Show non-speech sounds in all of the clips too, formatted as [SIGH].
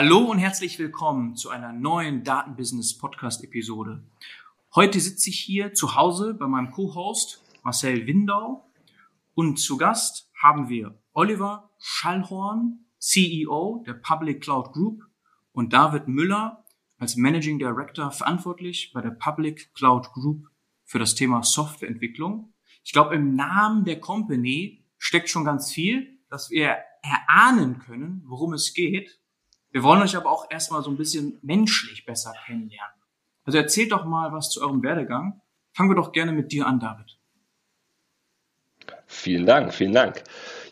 Hallo und herzlich willkommen zu einer neuen Datenbusiness Podcast Episode. Heute sitze ich hier zu Hause bei meinem Co-Host Marcel Windau und zu Gast haben wir Oliver Schallhorn, CEO der Public Cloud Group und David Müller als Managing Director verantwortlich bei der Public Cloud Group für das Thema Softwareentwicklung. Ich glaube, im Namen der Company steckt schon ganz viel, dass wir erahnen können, worum es geht. Wir wollen euch aber auch erstmal so ein bisschen menschlich besser kennenlernen. Also erzählt doch mal was zu eurem Werdegang. Fangen wir doch gerne mit dir an, David. Vielen Dank, vielen Dank.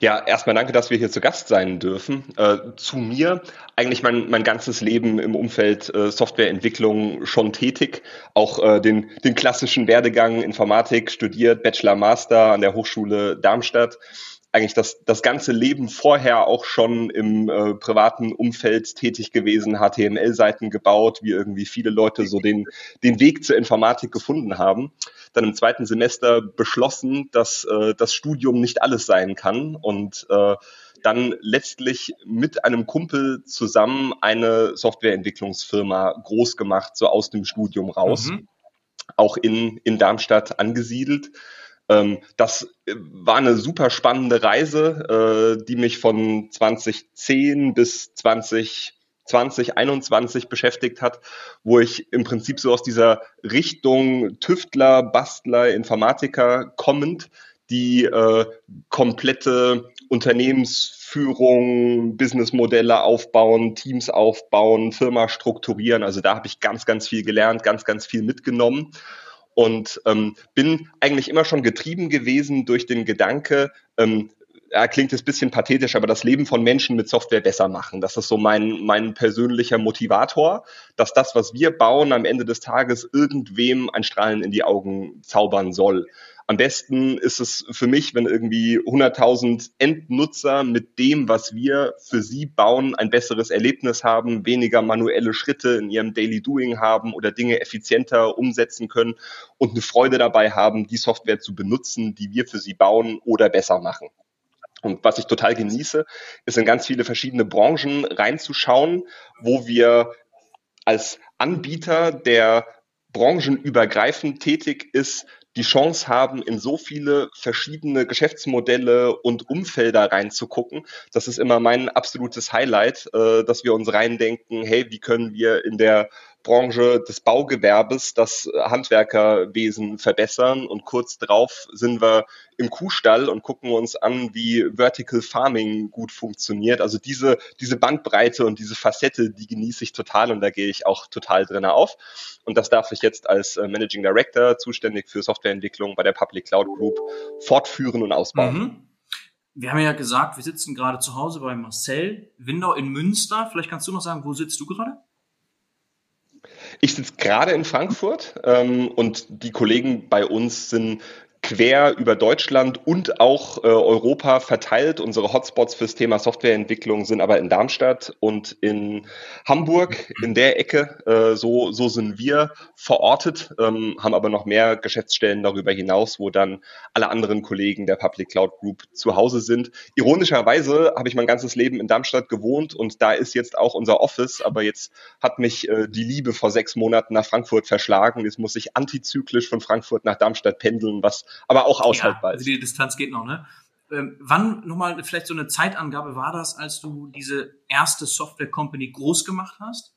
Ja, erstmal danke, dass wir hier zu Gast sein dürfen. Äh, zu mir, eigentlich mein, mein ganzes Leben im Umfeld äh, Softwareentwicklung schon tätig. Auch äh, den, den klassischen Werdegang Informatik studiert, Bachelor, Master an der Hochschule Darmstadt eigentlich das, das ganze Leben vorher auch schon im äh, privaten Umfeld tätig gewesen, HTML-Seiten gebaut, wie irgendwie viele Leute so den, den Weg zur Informatik gefunden haben. Dann im zweiten Semester beschlossen, dass äh, das Studium nicht alles sein kann und äh, dann letztlich mit einem Kumpel zusammen eine Softwareentwicklungsfirma groß gemacht, so aus dem Studium raus. Mhm. Auch in, in Darmstadt angesiedelt. Ähm, das äh, war eine super spannende Reise, äh, die mich von 2010 bis 20 2021 beschäftigt hat, wo ich im Prinzip so aus dieser Richtung Tüftler, Bastler, Informatiker kommend die äh, komplette Unternehmensführung, Businessmodelle aufbauen, Teams aufbauen, Firma strukturieren. Also da habe ich ganz, ganz viel gelernt, ganz, ganz viel mitgenommen und ähm, bin eigentlich immer schon getrieben gewesen durch den Gedanke, ähm, ja, klingt jetzt bisschen pathetisch, aber das Leben von Menschen mit Software besser machen. Das ist so mein, mein persönlicher Motivator, dass das, was wir bauen, am Ende des Tages irgendwem ein Strahlen in die Augen zaubern soll. Am besten ist es für mich, wenn irgendwie 100.000 Endnutzer mit dem, was wir für sie bauen, ein besseres Erlebnis haben, weniger manuelle Schritte in ihrem Daily Doing haben oder Dinge effizienter umsetzen können und eine Freude dabei haben, die Software zu benutzen, die wir für sie bauen oder besser machen. Und was ich total genieße, ist in ganz viele verschiedene Branchen reinzuschauen, wo wir als Anbieter, der branchenübergreifend tätig ist, die Chance haben, in so viele verschiedene Geschäftsmodelle und Umfelder reinzugucken. Das ist immer mein absolutes Highlight, äh, dass wir uns reindenken, hey, wie können wir in der Branche des Baugewerbes das Handwerkerwesen verbessern und kurz drauf sind wir im Kuhstall und gucken uns an, wie Vertical Farming gut funktioniert. Also diese, diese Bandbreite und diese Facette, die genieße ich total und da gehe ich auch total drin auf. Und das darf ich jetzt als äh, Managing Director, zuständig für Softwareentwicklung bei der Public Cloud Group, fortführen und ausbauen. Mhm. Wir haben ja gesagt, wir sitzen gerade zu Hause bei Marcel Windau in Münster. Vielleicht kannst du noch sagen, wo sitzt du gerade? Ich sitze gerade in Frankfurt ähm, und die Kollegen bei uns sind quer über Deutschland und auch äh, Europa verteilt. Unsere Hotspots fürs Thema Softwareentwicklung sind aber in Darmstadt und in Hamburg, in der Ecke. Äh, so, so sind wir verortet, ähm, haben aber noch mehr Geschäftsstellen darüber hinaus, wo dann alle anderen Kollegen der Public Cloud Group zu Hause sind. Ironischerweise habe ich mein ganzes Leben in Darmstadt gewohnt und da ist jetzt auch unser Office, aber jetzt hat mich äh, die Liebe vor sechs Monaten nach Frankfurt verschlagen. Jetzt muss ich antizyklisch von Frankfurt nach Darmstadt pendeln, was aber auch aushaltbar ja, ist. Also die Distanz geht noch, ne? Ähm, wann nochmal vielleicht so eine Zeitangabe war das, als du diese erste Software Company groß gemacht hast?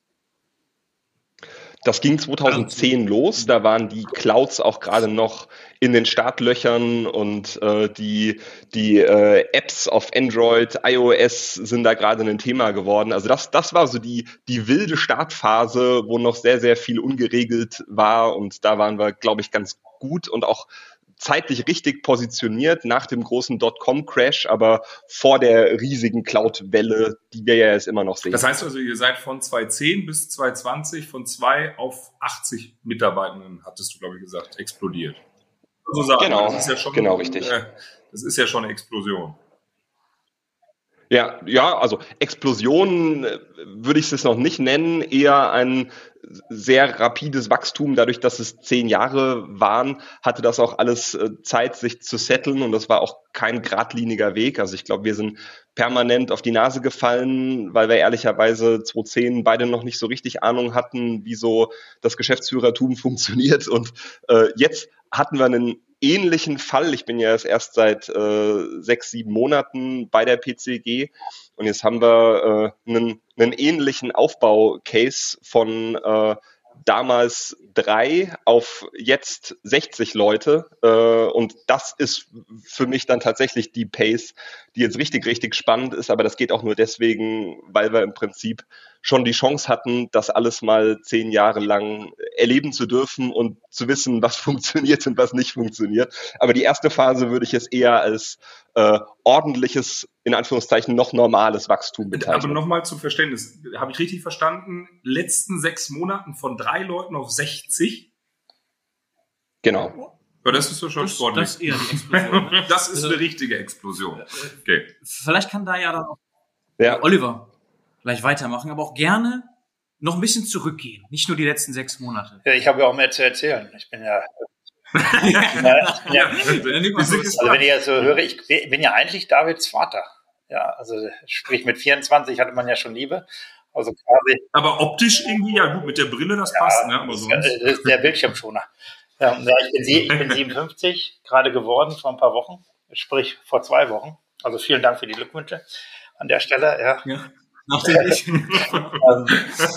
Das ging 2010 los. Da waren die Clouds auch gerade noch in den Startlöchern und äh, die, die äh, Apps auf Android, iOS sind da gerade ein Thema geworden. Also das, das war so die, die wilde Startphase, wo noch sehr, sehr viel ungeregelt war. Und da waren wir, glaube ich, ganz gut und auch zeitlich richtig positioniert nach dem großen Dotcom-Crash, aber vor der riesigen Cloud-Welle, die wir ja jetzt immer noch sehen. Das heißt also, ihr seid von 2010 bis 2020 von zwei auf 80 Mitarbeitenden, hattest du, glaube ich, gesagt, explodiert. So sagen. Genau, das ist ja schon, genau richtig. Äh, das ist ja schon eine Explosion. Ja, ja, also Explosion äh, würde ich es noch nicht nennen, eher ein sehr rapides Wachstum. Dadurch, dass es zehn Jahre waren, hatte das auch alles äh, Zeit, sich zu setteln und das war auch kein geradliniger Weg. Also ich glaube, wir sind permanent auf die Nase gefallen, weil wir ehrlicherweise 2010 beide noch nicht so richtig Ahnung hatten, wie so das Geschäftsführertum [LAUGHS] funktioniert. Und äh, jetzt hatten wir einen ähnlichen Fall. Ich bin ja erst seit äh, sechs, sieben Monaten bei der PCG und jetzt haben wir äh, einen, einen ähnlichen Aufbau-Case von äh, damals drei auf jetzt 60 Leute. Äh, und das ist für mich dann tatsächlich die Pace, die jetzt richtig, richtig spannend ist. Aber das geht auch nur deswegen, weil wir im Prinzip schon die Chance hatten, das alles mal zehn Jahre lang erleben zu dürfen und zu wissen, was [LAUGHS] funktioniert und was nicht funktioniert. Aber die erste Phase würde ich jetzt eher als äh, ordentliches, in Anführungszeichen, noch normales Wachstum bezeichnen. Aber nochmal zum Verständnis, habe ich richtig verstanden? Letzten sechs Monaten von drei Leuten auf 60? Genau. Ja, das ist doch schon sportlich. Das ist eher die Explosion. Ne? [LAUGHS] das ist eine richtige Explosion. Okay. Vielleicht kann da ja dann auch ja. Oliver gleich weitermachen, aber auch gerne noch ein bisschen zurückgehen. Nicht nur die letzten sechs Monate. Ja, ich habe ja auch mehr zu erzählen. Ich bin ja. Ja, ja, also wenn ich ja so höre, ich bin ja eigentlich Davids Vater. Ja, also sprich mit 24 hatte man ja schon Liebe. Also quasi. Aber optisch irgendwie, ja gut, mit der Brille, das ja, passt, ne? Aber sonst. Das ist der Bildschirmschoner. Ja, ich, bin, ich bin 57, gerade geworden vor ein paar Wochen, sprich vor zwei Wochen. Also vielen Dank für die Glückwünsche an der Stelle. Ja. ja. Nachträglich. [LAUGHS] ähm,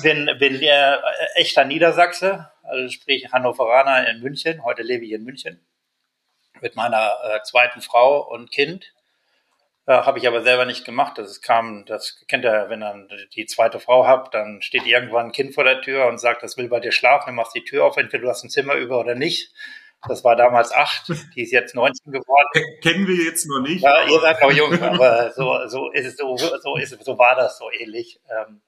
bin bin äh, echter Niedersachse, also sprich Hannoveraner in München. Heute lebe ich in München mit meiner äh, zweiten Frau und Kind. Äh, Habe ich aber selber nicht gemacht. Das kam, das kennt ihr, wenn dann die zweite Frau habt, dann steht irgendwann ein Kind vor der Tür und sagt, das will bei dir schlafen, dann machst die Tür auf, entweder du hast ein Zimmer über oder nicht. Das war damals acht, die ist jetzt 19 geworden. Kennen wir jetzt noch nicht. Ja, ihr seid noch jung, aber so, so ist es, so, so ist es, so war das so ähnlich. Ähm,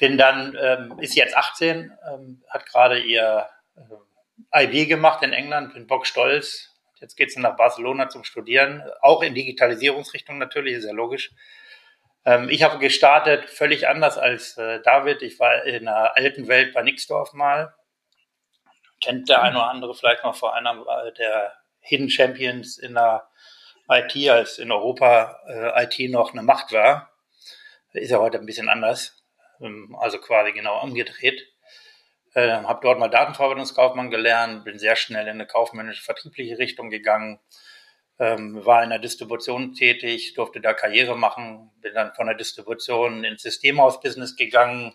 bin dann, ähm, ist jetzt 18, ähm, hat gerade ihr äh, IB gemacht in England, bin bockstolz. Jetzt geht sie nach Barcelona zum Studieren, auch in Digitalisierungsrichtung natürlich, ist ja logisch. Ähm, ich habe gestartet völlig anders als äh, David. Ich war in der alten Welt bei Nixdorf mal, kennt der eine oder andere vielleicht noch vor einer der Hidden Champions in der IT, als in Europa äh, IT noch eine Macht war. Ist ja heute ein bisschen anders, also quasi genau umgedreht. Äh, habe dort mal Datenverarbeitungskaufmann gelernt, bin sehr schnell in eine kaufmännische, vertriebliche Richtung gegangen, ähm, war in der Distribution tätig, durfte da Karriere machen, bin dann von der Distribution ins Systemhaus-Business gegangen,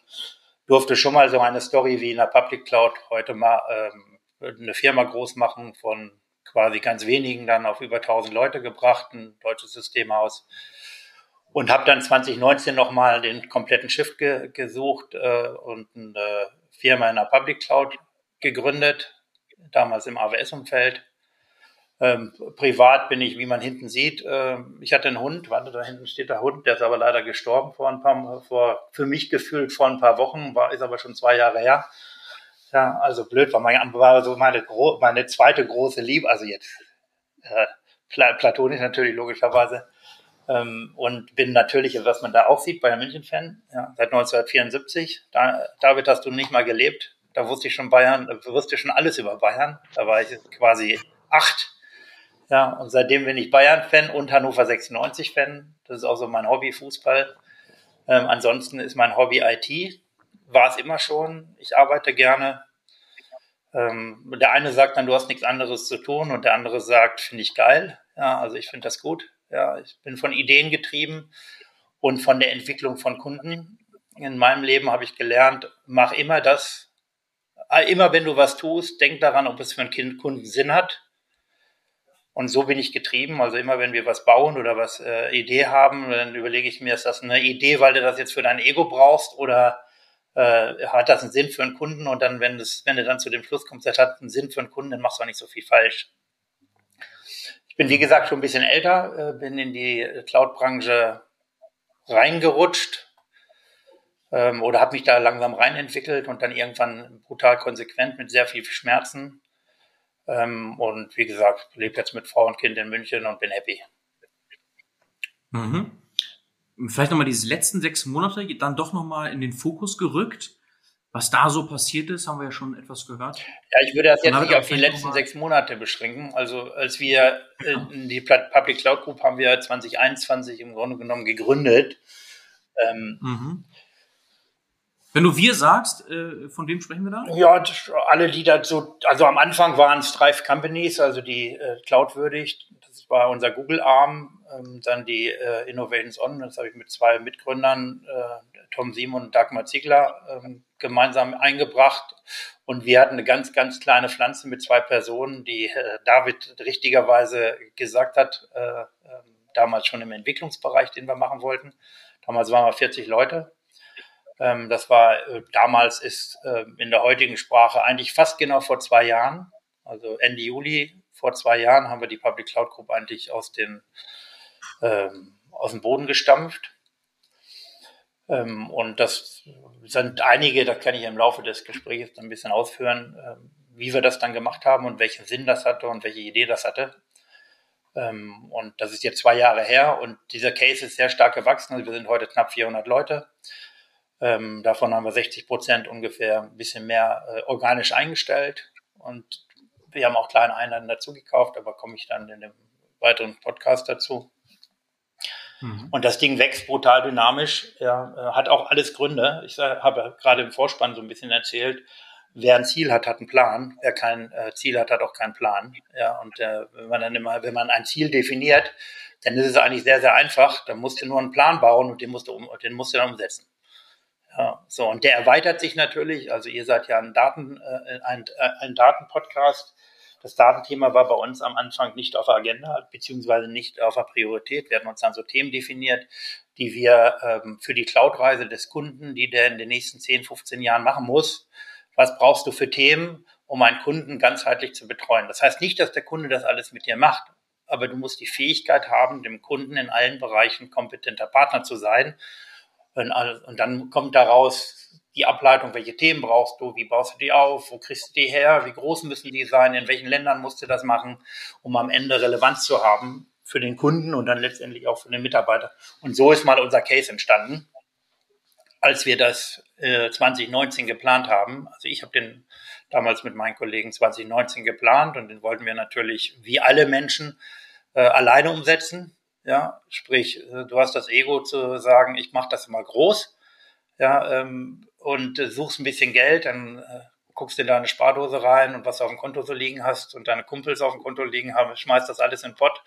durfte schon mal so eine Story wie in der Public Cloud heute mal ähm, eine Firma groß machen, von quasi ganz wenigen dann auf über 1000 Leute gebracht, ein deutsches Systemhaus. Und habe dann 2019 nochmal den kompletten Shift ge gesucht äh, und eine Firma in der Public Cloud gegründet, damals im AWS-Umfeld. Ähm, privat bin ich, wie man hinten sieht, äh, ich hatte einen Hund, warte, da hinten steht der Hund, der ist aber leider gestorben vor ein paar, vor, für mich gefühlt vor ein paar Wochen, war, ist aber schon zwei Jahre her. Ja, also blöd, war, mein, war so meine, meine zweite große Liebe, also jetzt äh, platonisch natürlich logischerweise. Ähm, und bin natürlich, was man da auch sieht, Bayern München-Fan, ja, seit 1974. Da, David, hast du nicht mal gelebt. Da wusste ich schon Bayern, wusste ich schon alles über Bayern. Da war ich quasi acht ja, und seitdem bin ich Bayern-Fan und Hannover 96-Fan. Das ist auch so mein Hobby, Fußball. Ähm, ansonsten ist mein Hobby IT. War es immer schon. Ich arbeite gerne. Ähm, der eine sagt dann, du hast nichts anderes zu tun und der andere sagt, finde ich geil. Ja, also ich finde das gut. Ja, ich bin von Ideen getrieben und von der Entwicklung von Kunden. In meinem Leben habe ich gelernt, mach immer das. Immer wenn du was tust, denk daran, ob es für einen Kunden Sinn hat und so bin ich getrieben. Also immer wenn wir was bauen oder was äh, Idee haben, dann überlege ich mir, ist das eine Idee, weil du das jetzt für dein Ego brauchst oder äh, hat das einen Sinn für einen Kunden? Und dann, wenn, das, wenn du dann zu dem Schluss kommst, das hat einen Sinn für einen Kunden, dann machst du auch nicht so viel falsch. Ich bin, wie gesagt, schon ein bisschen älter, äh, bin in die Cloud-Branche reingerutscht ähm, oder habe mich da langsam reinentwickelt und dann irgendwann brutal konsequent mit sehr viel Schmerzen ähm, und wie gesagt, lebe jetzt mit Frau und Kind in München und bin happy. Mhm. vielleicht nochmal diese letzten sechs Monate dann doch nochmal in den Fokus gerückt. Was da so passiert ist, haben wir ja schon etwas gehört. Ja, ich würde das jetzt nicht auf die letzten sechs Monate beschränken. Also als wir ja. die Public Cloud Group haben wir 2021 im Grunde genommen gegründet. Ähm, mhm. Wenn du wir sagst, äh, von wem sprechen wir da? Ja, alle, die dazu, also am Anfang waren es Strive Companies, also die äh, Cloudwürdig, das war unser Google-Arm, ähm, dann die äh, Innovations On, das habe ich mit zwei Mitgründern, äh, Tom Simon und Dagmar Ziegler, ähm, gemeinsam eingebracht. Und wir hatten eine ganz, ganz kleine Pflanze mit zwei Personen, die äh, David richtigerweise gesagt hat, äh, ähm, damals schon im Entwicklungsbereich, den wir machen wollten. Damals waren wir 40 Leute ähm, das war äh, damals ist äh, in der heutigen Sprache eigentlich fast genau vor zwei Jahren, also Ende Juli vor zwei Jahren haben wir die Public Cloud Group eigentlich aus den ähm, aus dem Boden gestampft. Ähm, und das sind einige, da kann ich im Laufe des Gesprächs ein bisschen ausführen, ähm, wie wir das dann gemacht haben und welchen Sinn das hatte und welche Idee das hatte. Ähm, und das ist jetzt zwei Jahre her und dieser Case ist sehr stark gewachsen. Also wir sind heute knapp 400 Leute. Ähm, davon haben wir 60 Prozent ungefähr ein bisschen mehr äh, organisch eingestellt und wir haben auch kleine Einheiten dazu gekauft, aber komme ich dann in dem weiteren Podcast dazu. Mhm. Und das Ding wächst brutal dynamisch, ja, äh, hat auch alles Gründe. Ich habe gerade im Vorspann so ein bisschen erzählt, wer ein Ziel hat, hat einen Plan. Wer kein äh, Ziel hat, hat auch keinen Plan. Ja, und äh, wenn man dann immer, wenn man ein Ziel definiert, dann ist es eigentlich sehr, sehr einfach. Dann musst du nur einen Plan bauen und den musst du, um, den musst du dann umsetzen. Ja, so, und der erweitert sich natürlich. Also ihr seid ja ein Daten, äh, ein, ein Datenpodcast. Das Datenthema war bei uns am Anfang nicht auf der Agenda, beziehungsweise nicht auf der Priorität. Wir hatten uns dann so Themen definiert, die wir ähm, für die Cloud-Reise des Kunden, die der in den nächsten 10, 15 Jahren machen muss, was brauchst du für Themen, um einen Kunden ganzheitlich zu betreuen. Das heißt nicht, dass der Kunde das alles mit dir macht, aber du musst die Fähigkeit haben, dem Kunden in allen Bereichen kompetenter Partner zu sein und dann kommt daraus die Ableitung, welche Themen brauchst du, wie baust du die auf, wo kriegst du die her, wie groß müssen die sein, in welchen Ländern musst du das machen, um am Ende Relevanz zu haben für den Kunden und dann letztendlich auch für den Mitarbeiter. Und so ist mal unser Case entstanden, als wir das äh, 2019 geplant haben. Also ich habe den damals mit meinen Kollegen 2019 geplant und den wollten wir natürlich wie alle Menschen äh, alleine umsetzen. Ja, sprich, äh, du hast das Ego zu sagen, ich mache das mal groß, ja, ähm, und äh, suchst ein bisschen Geld, dann äh, guckst in deine Spardose rein und was du auf dem Konto so liegen hast und deine Kumpels auf dem Konto liegen haben, schmeißt das alles in den Pott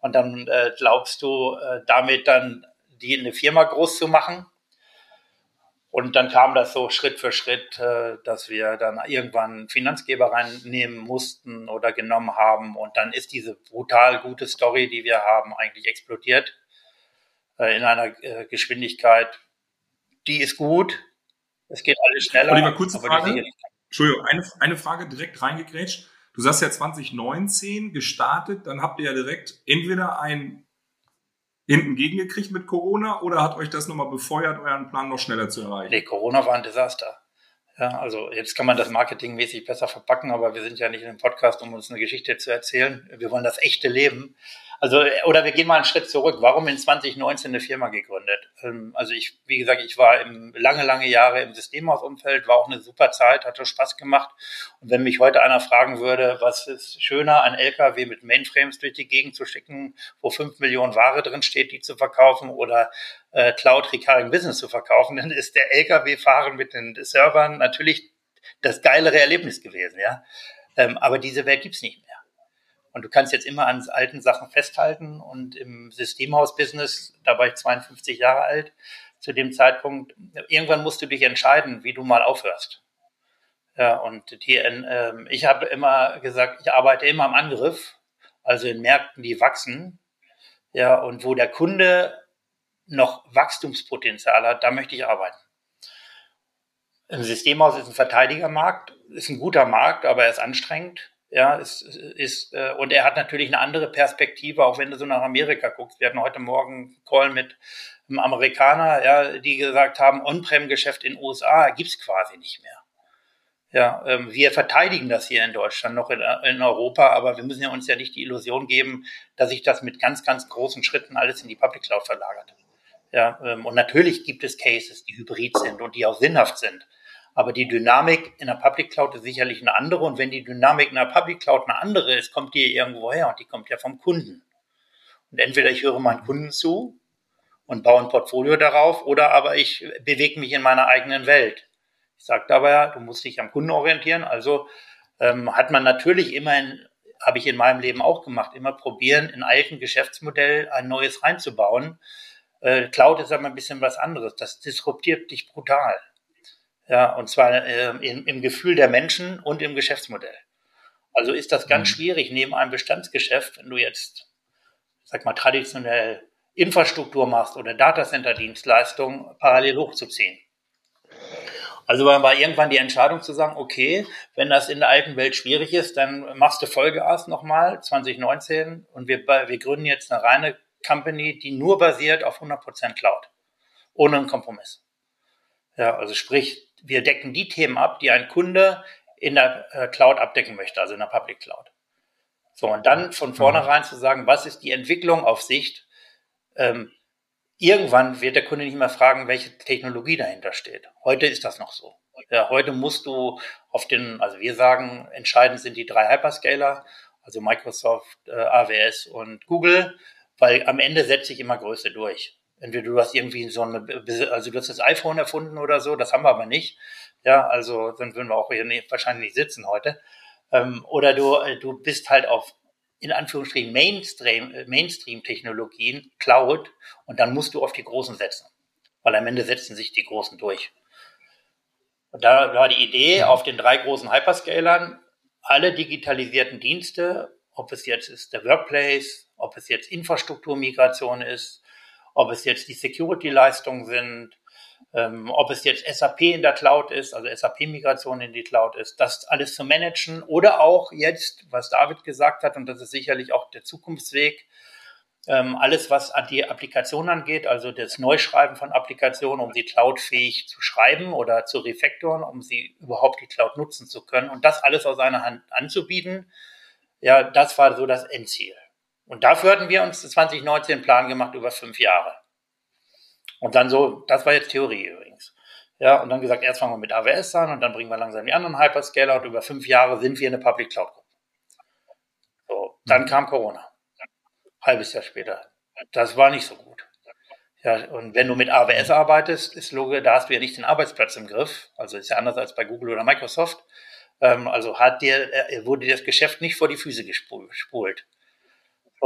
und dann äh, glaubst du äh, damit dann die in eine Firma groß zu machen und dann kam das so Schritt für Schritt, äh, dass wir dann irgendwann Finanzgeber reinnehmen mussten oder genommen haben. Und dann ist diese brutal gute Story, die wir haben, eigentlich explodiert äh, in einer äh, Geschwindigkeit. Die ist gut. Es geht alles schneller. Oliver, kurze Frage. Entschuldigung, eine, eine Frage direkt reingekrätscht. Du sagst ja 2019 gestartet, dann habt ihr ja direkt entweder ein hinten gegengekriegt mit Corona oder hat euch das nochmal befeuert, euren Plan noch schneller zu erreichen? Nee, Corona war ein Desaster. Ja, also jetzt kann man das marketingmäßig besser verpacken, aber wir sind ja nicht in einem Podcast, um uns eine Geschichte zu erzählen. Wir wollen das echte Leben. Also, oder wir gehen mal einen Schritt zurück. Warum in 2019 eine Firma gegründet? Ähm, also ich, wie gesagt, ich war im, lange, lange Jahre im Systemhausumfeld, war auch eine super Zeit, hatte Spaß gemacht. Und wenn mich heute einer fragen würde, was ist schöner, ein LKW mit Mainframes durch die Gegend zu schicken, wo fünf Millionen Ware drin steht, die zu verkaufen oder äh, Cloud Recurring Business zu verkaufen, dann ist der LKW-Fahren mit den Servern natürlich das geilere Erlebnis gewesen, ja. Ähm, aber diese Welt gibt's nicht mehr. Und du kannst jetzt immer an alten Sachen festhalten. Und im Systemhaus-Business, da war ich 52 Jahre alt zu dem Zeitpunkt, irgendwann musst du dich entscheiden, wie du mal aufhörst. Ja, und die, äh, ich habe immer gesagt, ich arbeite immer am Angriff, also in Märkten, die wachsen. Ja, und wo der Kunde noch Wachstumspotenzial hat, da möchte ich arbeiten. Im Systemhaus ist ein Verteidigermarkt, ist ein guter Markt, aber er ist anstrengend. Ja, ist, ist, äh, und er hat natürlich eine andere Perspektive, auch wenn du so nach Amerika guckst. Wir hatten heute Morgen einen Call mit einem Amerikaner, ja, die gesagt haben, On-Prem-Geschäft in USA gibt's quasi nicht mehr. Ja, ähm, wir verteidigen das hier in Deutschland noch in, in, Europa, aber wir müssen ja uns ja nicht die Illusion geben, dass sich das mit ganz, ganz großen Schritten alles in die Public Cloud verlagert. Ja, ähm, und natürlich gibt es Cases, die hybrid sind und die auch sinnhaft sind. Aber die Dynamik in der Public Cloud ist sicherlich eine andere. Und wenn die Dynamik in der Public Cloud eine andere ist, kommt die irgendwo her und die kommt ja vom Kunden. Und entweder ich höre meinen Kunden zu und baue ein Portfolio darauf oder aber ich bewege mich in meiner eigenen Welt. Ich sage dabei, du musst dich am Kunden orientieren. Also ähm, hat man natürlich immer, habe ich in meinem Leben auch gemacht, immer probieren, in alten Geschäftsmodell ein neues reinzubauen. Äh, Cloud ist aber ein bisschen was anderes. Das disruptiert dich brutal. Ja, und zwar äh, im, im Gefühl der Menschen und im Geschäftsmodell. Also ist das ganz mhm. schwierig, neben einem Bestandsgeschäft, wenn du jetzt, sag mal, traditionell Infrastruktur machst oder Datacenter-Dienstleistungen parallel hochzuziehen. Also war irgendwann die Entscheidung zu sagen, okay, wenn das in der alten Welt schwierig ist, dann machst du Vollgas nochmal 2019 und wir, wir gründen jetzt eine reine Company, die nur basiert auf 100% Cloud. Ohne einen Kompromiss. Ja, also sprich, wir decken die Themen ab, die ein Kunde in der äh, Cloud abdecken möchte, also in der Public Cloud. So, und dann von vornherein zu sagen, was ist die Entwicklung auf Sicht? Ähm, irgendwann wird der Kunde nicht mehr fragen, welche Technologie dahinter steht. Heute ist das noch so. Ja, heute musst du auf den, also wir sagen, entscheidend sind die drei Hyperscaler, also Microsoft, äh, AWS und Google, weil am Ende setzt sich immer Größe durch. Entweder du hast irgendwie so eine, also du hast das iPhone erfunden oder so, das haben wir aber nicht. Ja, also dann würden wir auch hier nicht, wahrscheinlich nicht sitzen heute. Ähm, oder du, äh, du bist halt auf in Anführungsstrichen Mainstream, äh, Mainstream-Technologien, Cloud, und dann musst du auf die Großen setzen. Weil am Ende setzen sich die Großen durch. Und da war die Idee, auf den drei großen Hyperscalern alle digitalisierten Dienste, ob es jetzt ist der Workplace, ob es jetzt Infrastrukturmigration ist, ob es jetzt die Security-Leistungen sind, ähm, ob es jetzt SAP in der Cloud ist, also SAP-Migration in die Cloud ist, das alles zu managen oder auch jetzt, was David gesagt hat, und das ist sicherlich auch der Zukunftsweg, ähm, alles, was die Applikation angeht, also das Neuschreiben von Applikationen, um sie cloudfähig zu schreiben oder zu refactoren, um sie überhaupt die Cloud nutzen zu können und das alles aus einer Hand anzubieten, ja, das war so das Endziel. Und dafür hatten wir uns 2019 einen Plan gemacht über fünf Jahre. Und dann so, das war jetzt Theorie übrigens. Ja, und dann gesagt, erst fangen wir mit AWS an und dann bringen wir langsam die anderen Hyperscaler und über fünf Jahre sind wir eine Public Cloud Gruppe. So, dann mhm. kam Corona. Halbes Jahr später. Das war nicht so gut. Ja, und wenn du mit AWS arbeitest, ist logisch, da hast du ja nicht den Arbeitsplatz im Griff. Also ist ja anders als bei Google oder Microsoft. Ähm, also hat dir, äh, wurde dir das Geschäft nicht vor die Füße gespult.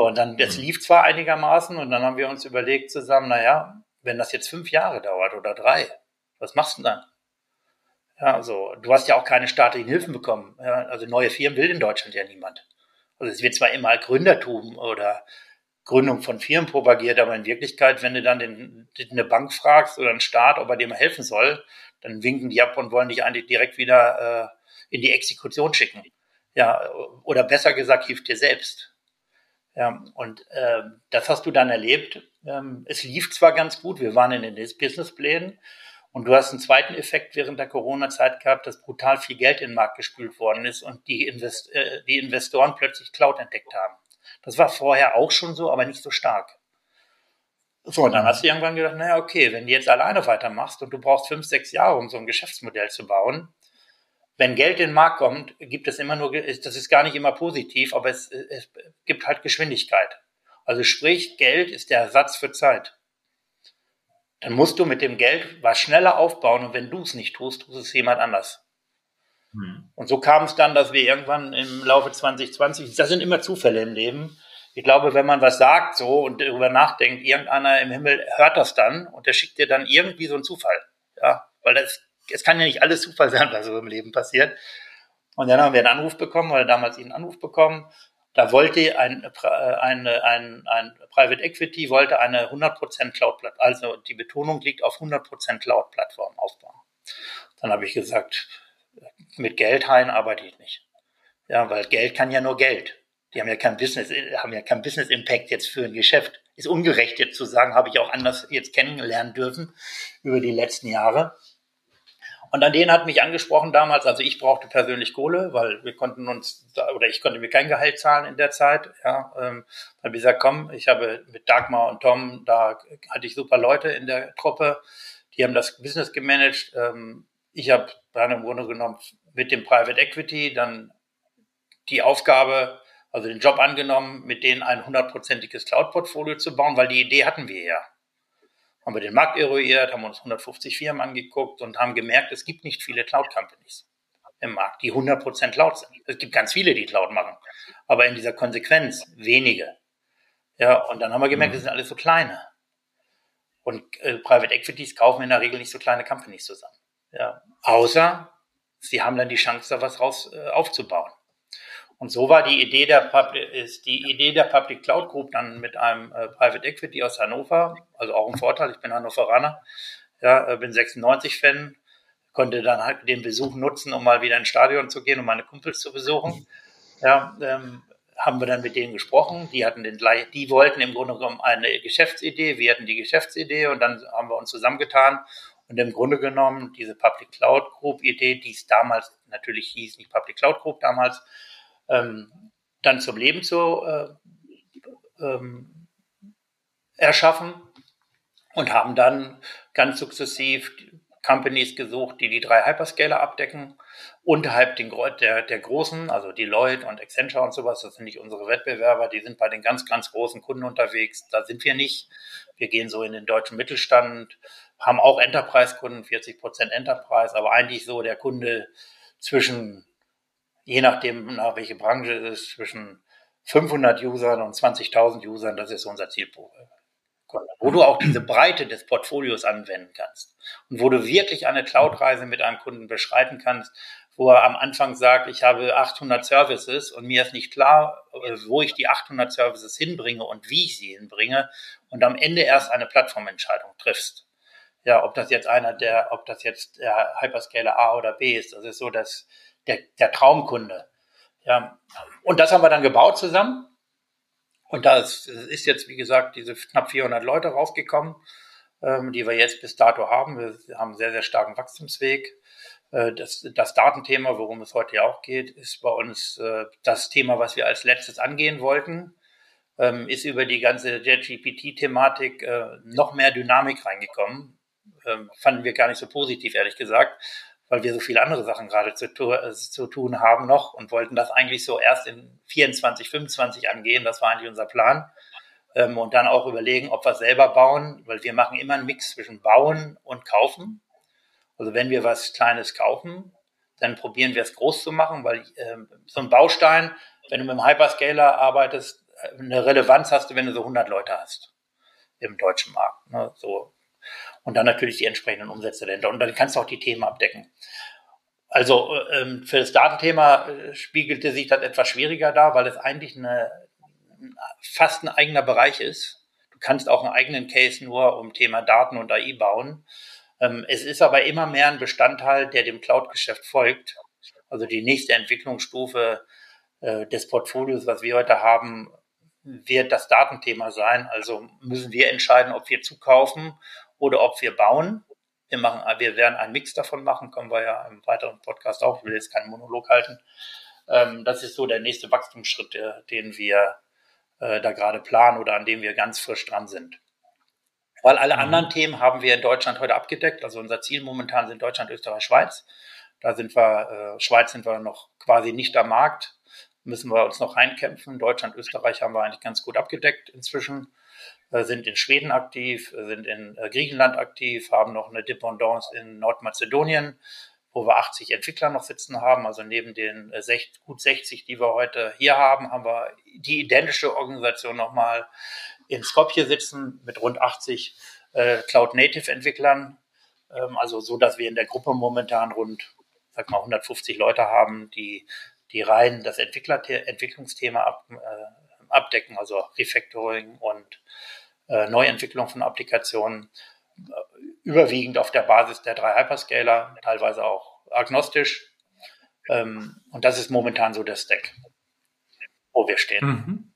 Und dann, das mhm. lief zwar einigermaßen und dann haben wir uns überlegt zusammen, naja, wenn das jetzt fünf Jahre dauert oder drei, was machst du denn dann? Ja, also, du hast ja auch keine staatlichen Hilfen bekommen. Ja, also neue Firmen will in Deutschland ja niemand. Also es wird zwar immer Gründertum oder Gründung von Firmen propagiert, aber in Wirklichkeit, wenn du dann den, eine Bank fragst oder einen Staat, ob er dir mal helfen soll, dann winken die ab und wollen dich eigentlich direkt wieder äh, in die Exekution schicken. Ja, oder besser gesagt, hilft dir selbst. Ja, und äh, das hast du dann erlebt. Ähm, es lief zwar ganz gut, wir waren in den Businessplänen und du hast einen zweiten Effekt während der Corona-Zeit gehabt, dass brutal viel Geld in den Markt gespült worden ist und die, Invest äh, die Investoren plötzlich Cloud entdeckt haben. Das war vorher auch schon so, aber nicht so stark. So, und dann hast du irgendwann gedacht, naja, okay, wenn du jetzt alleine weitermachst und du brauchst fünf, sechs Jahre, um so ein Geschäftsmodell zu bauen, wenn Geld in den Markt kommt, gibt es immer nur, das ist gar nicht immer positiv, aber es, es gibt halt Geschwindigkeit. Also sprich, Geld ist der Ersatz für Zeit. Dann musst du mit dem Geld was schneller aufbauen und wenn du es nicht tust, tust es jemand anders. Hm. Und so kam es dann, dass wir irgendwann im Laufe 2020, das sind immer Zufälle im Leben. Ich glaube, wenn man was sagt so und darüber nachdenkt, irgendeiner im Himmel hört das dann und der schickt dir dann irgendwie so einen Zufall. Ja, weil das es kann ja nicht alles Zufall sein, was so im Leben passiert. Und dann haben wir einen Anruf bekommen, oder damals einen Anruf bekommen. Da wollte ein, ein, ein, ein Private Equity wollte eine 100% Cloud-Plattform, also die Betonung liegt auf 100% Cloud-Plattform aufbauen. Dann habe ich gesagt, mit Geldhain arbeite ich nicht. Ja, weil Geld kann ja nur Geld. Die haben ja kein Business, haben ja kein Business Impact jetzt für ein Geschäft. Ist ungerecht jetzt zu sagen, habe ich auch anders jetzt kennenlernen dürfen über die letzten Jahre. Und an den hat mich angesprochen damals, also ich brauchte persönlich Kohle, weil wir konnten uns, oder ich konnte mir kein Gehalt zahlen in der Zeit. Ja, ähm, habe ich gesagt, komm, ich habe mit Dagmar und Tom, da hatte ich super Leute in der Truppe, die haben das Business gemanagt. Ähm, ich habe dann im Grunde genommen mit dem Private Equity dann die Aufgabe, also den Job angenommen, mit denen ein hundertprozentiges Cloud-Portfolio zu bauen, weil die Idee hatten wir ja haben wir den Markt eruiert, haben uns 150 Firmen angeguckt und haben gemerkt, es gibt nicht viele Cloud-Companies im Markt, die 100% Cloud sind. Es gibt ganz viele, die Cloud machen, aber in dieser Konsequenz wenige. Ja, und dann haben wir gemerkt, das mhm. sind alles so kleine. Und äh, Private Equities kaufen in der Regel nicht so kleine Companies zusammen. Ja, außer sie haben dann die Chance, da was raus äh, aufzubauen. Und so war die Idee der Public, ist die Idee der Public Cloud Group dann mit einem äh, Private Equity aus Hannover, also auch ein Vorteil, ich bin Hannoveraner, ja, äh, bin 96 Fan, konnte dann halt den Besuch nutzen, um mal wieder ins Stadion zu gehen, um meine Kumpels zu besuchen. Ja, ähm, haben wir dann mit denen gesprochen. Die hatten den die wollten im Grunde genommen eine Geschäftsidee, wir hatten die Geschäftsidee und dann haben wir uns zusammengetan und im Grunde genommen diese Public Cloud Group Idee, die es damals natürlich hieß, nicht Public Cloud Group damals, ähm, dann zum Leben zu äh, ähm, erschaffen und haben dann ganz sukzessiv Companies gesucht, die die drei Hyperscaler abdecken, unterhalb den, der, der großen, also Deloitte und Accenture und sowas, das sind nicht unsere Wettbewerber, die sind bei den ganz, ganz großen Kunden unterwegs, da sind wir nicht. Wir gehen so in den deutschen Mittelstand, haben auch Enterprise-Kunden, 40 Prozent Enterprise, aber eigentlich so der Kunde zwischen je nachdem, nach welche Branche es ist, zwischen 500 Usern und 20.000 Usern, das ist unser Zielpunkt. Wo du auch diese Breite des Portfolios anwenden kannst und wo du wirklich eine Cloud-Reise mit einem Kunden beschreiten kannst, wo er am Anfang sagt, ich habe 800 Services und mir ist nicht klar, wo ich die 800 Services hinbringe und wie ich sie hinbringe und am Ende erst eine Plattformentscheidung triffst. Ja, ob das jetzt einer der, ob das jetzt der Hyperscaler A oder B ist, das ist so, dass der, der Traumkunde. Ja, und das haben wir dann gebaut zusammen. Und da ist, jetzt, wie gesagt, diese knapp 400 Leute rausgekommen, ähm, die wir jetzt bis dato haben. Wir haben einen sehr, sehr starken Wachstumsweg. Äh, das, das Datenthema, worum es heute ja auch geht, ist bei uns äh, das Thema, was wir als letztes angehen wollten. Ähm, ist über die ganze JetGPT-Thematik äh, noch mehr Dynamik reingekommen. Ähm, fanden wir gar nicht so positiv, ehrlich gesagt weil wir so viele andere Sachen gerade zu, äh, zu, tun haben noch und wollten das eigentlich so erst in 24, 25 angehen. Das war eigentlich unser Plan. Ähm, und dann auch überlegen, ob wir selber bauen, weil wir machen immer einen Mix zwischen bauen und kaufen. Also wenn wir was Kleines kaufen, dann probieren wir es groß zu machen, weil ähm, so ein Baustein, wenn du mit einem Hyperscaler arbeitest, äh, eine Relevanz hast du, wenn du so 100 Leute hast im deutschen Markt. Ne? So und dann natürlich die entsprechenden Umsätze dahinter. Und dann kannst du auch die Themen abdecken. Also ähm, für das Datenthema äh, spiegelte sich das etwas schwieriger dar, weil es eigentlich eine, fast ein eigener Bereich ist. Du kannst auch einen eigenen Case nur um Thema Daten und AI bauen. Ähm, es ist aber immer mehr ein Bestandteil, der dem Cloud-Geschäft folgt. Also die nächste Entwicklungsstufe äh, des Portfolios, was wir heute haben, wird das Datenthema sein. Also müssen wir entscheiden, ob wir zukaufen oder ob wir bauen. Wir machen, wir werden einen Mix davon machen, kommen wir ja im weiteren Podcast auch. Ich will jetzt keinen Monolog halten. Ähm, das ist so der nächste Wachstumsschritt, den wir äh, da gerade planen oder an dem wir ganz frisch dran sind. Weil alle mhm. anderen Themen haben wir in Deutschland heute abgedeckt. Also unser Ziel momentan sind Deutschland, Österreich, Schweiz. Da sind wir, äh, Schweiz sind wir noch quasi nicht am Markt, müssen wir uns noch reinkämpfen. Deutschland, Österreich haben wir eigentlich ganz gut abgedeckt inzwischen. Äh, sind in Schweden aktiv, äh, sind in äh, Griechenland aktiv, haben noch eine Dependance in Nordmazedonien, wo wir 80 Entwickler noch sitzen haben. Also neben den gut 60, die wir heute hier haben, haben wir die identische Organisation nochmal in Skopje sitzen mit rund 80 Cloud-Native-Entwicklern. Ähm, also so, dass wir in der Gruppe momentan rund, sag mal, 150 Leute haben, die, die rein das Entwicklungsthema ab, äh, abdecken, also Refactoring und äh, Neuentwicklung von Applikationen, äh, überwiegend auf der Basis der drei Hyperscaler, teilweise auch agnostisch. Ähm, und das ist momentan so der Stack, wo wir stehen. Mhm.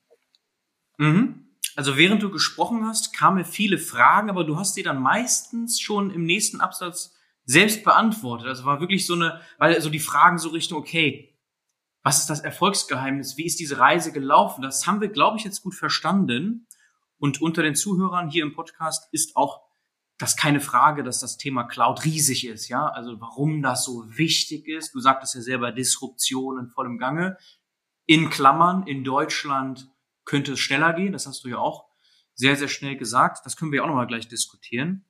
Mhm. Also während du gesprochen hast, kamen viele Fragen, aber du hast dir dann meistens schon im nächsten Absatz selbst beantwortet. Also war wirklich so eine, weil so die Fragen so Richtung, okay, was ist das Erfolgsgeheimnis? Wie ist diese Reise gelaufen? Das haben wir, glaube ich, jetzt gut verstanden. Und unter den Zuhörern hier im Podcast ist auch das keine Frage, dass das Thema Cloud riesig ist, ja. Also warum das so wichtig ist. Du sagtest ja selber Disruption in vollem Gange. In Klammern, in Deutschland könnte es schneller gehen. Das hast du ja auch sehr, sehr schnell gesagt. Das können wir auch nochmal gleich diskutieren.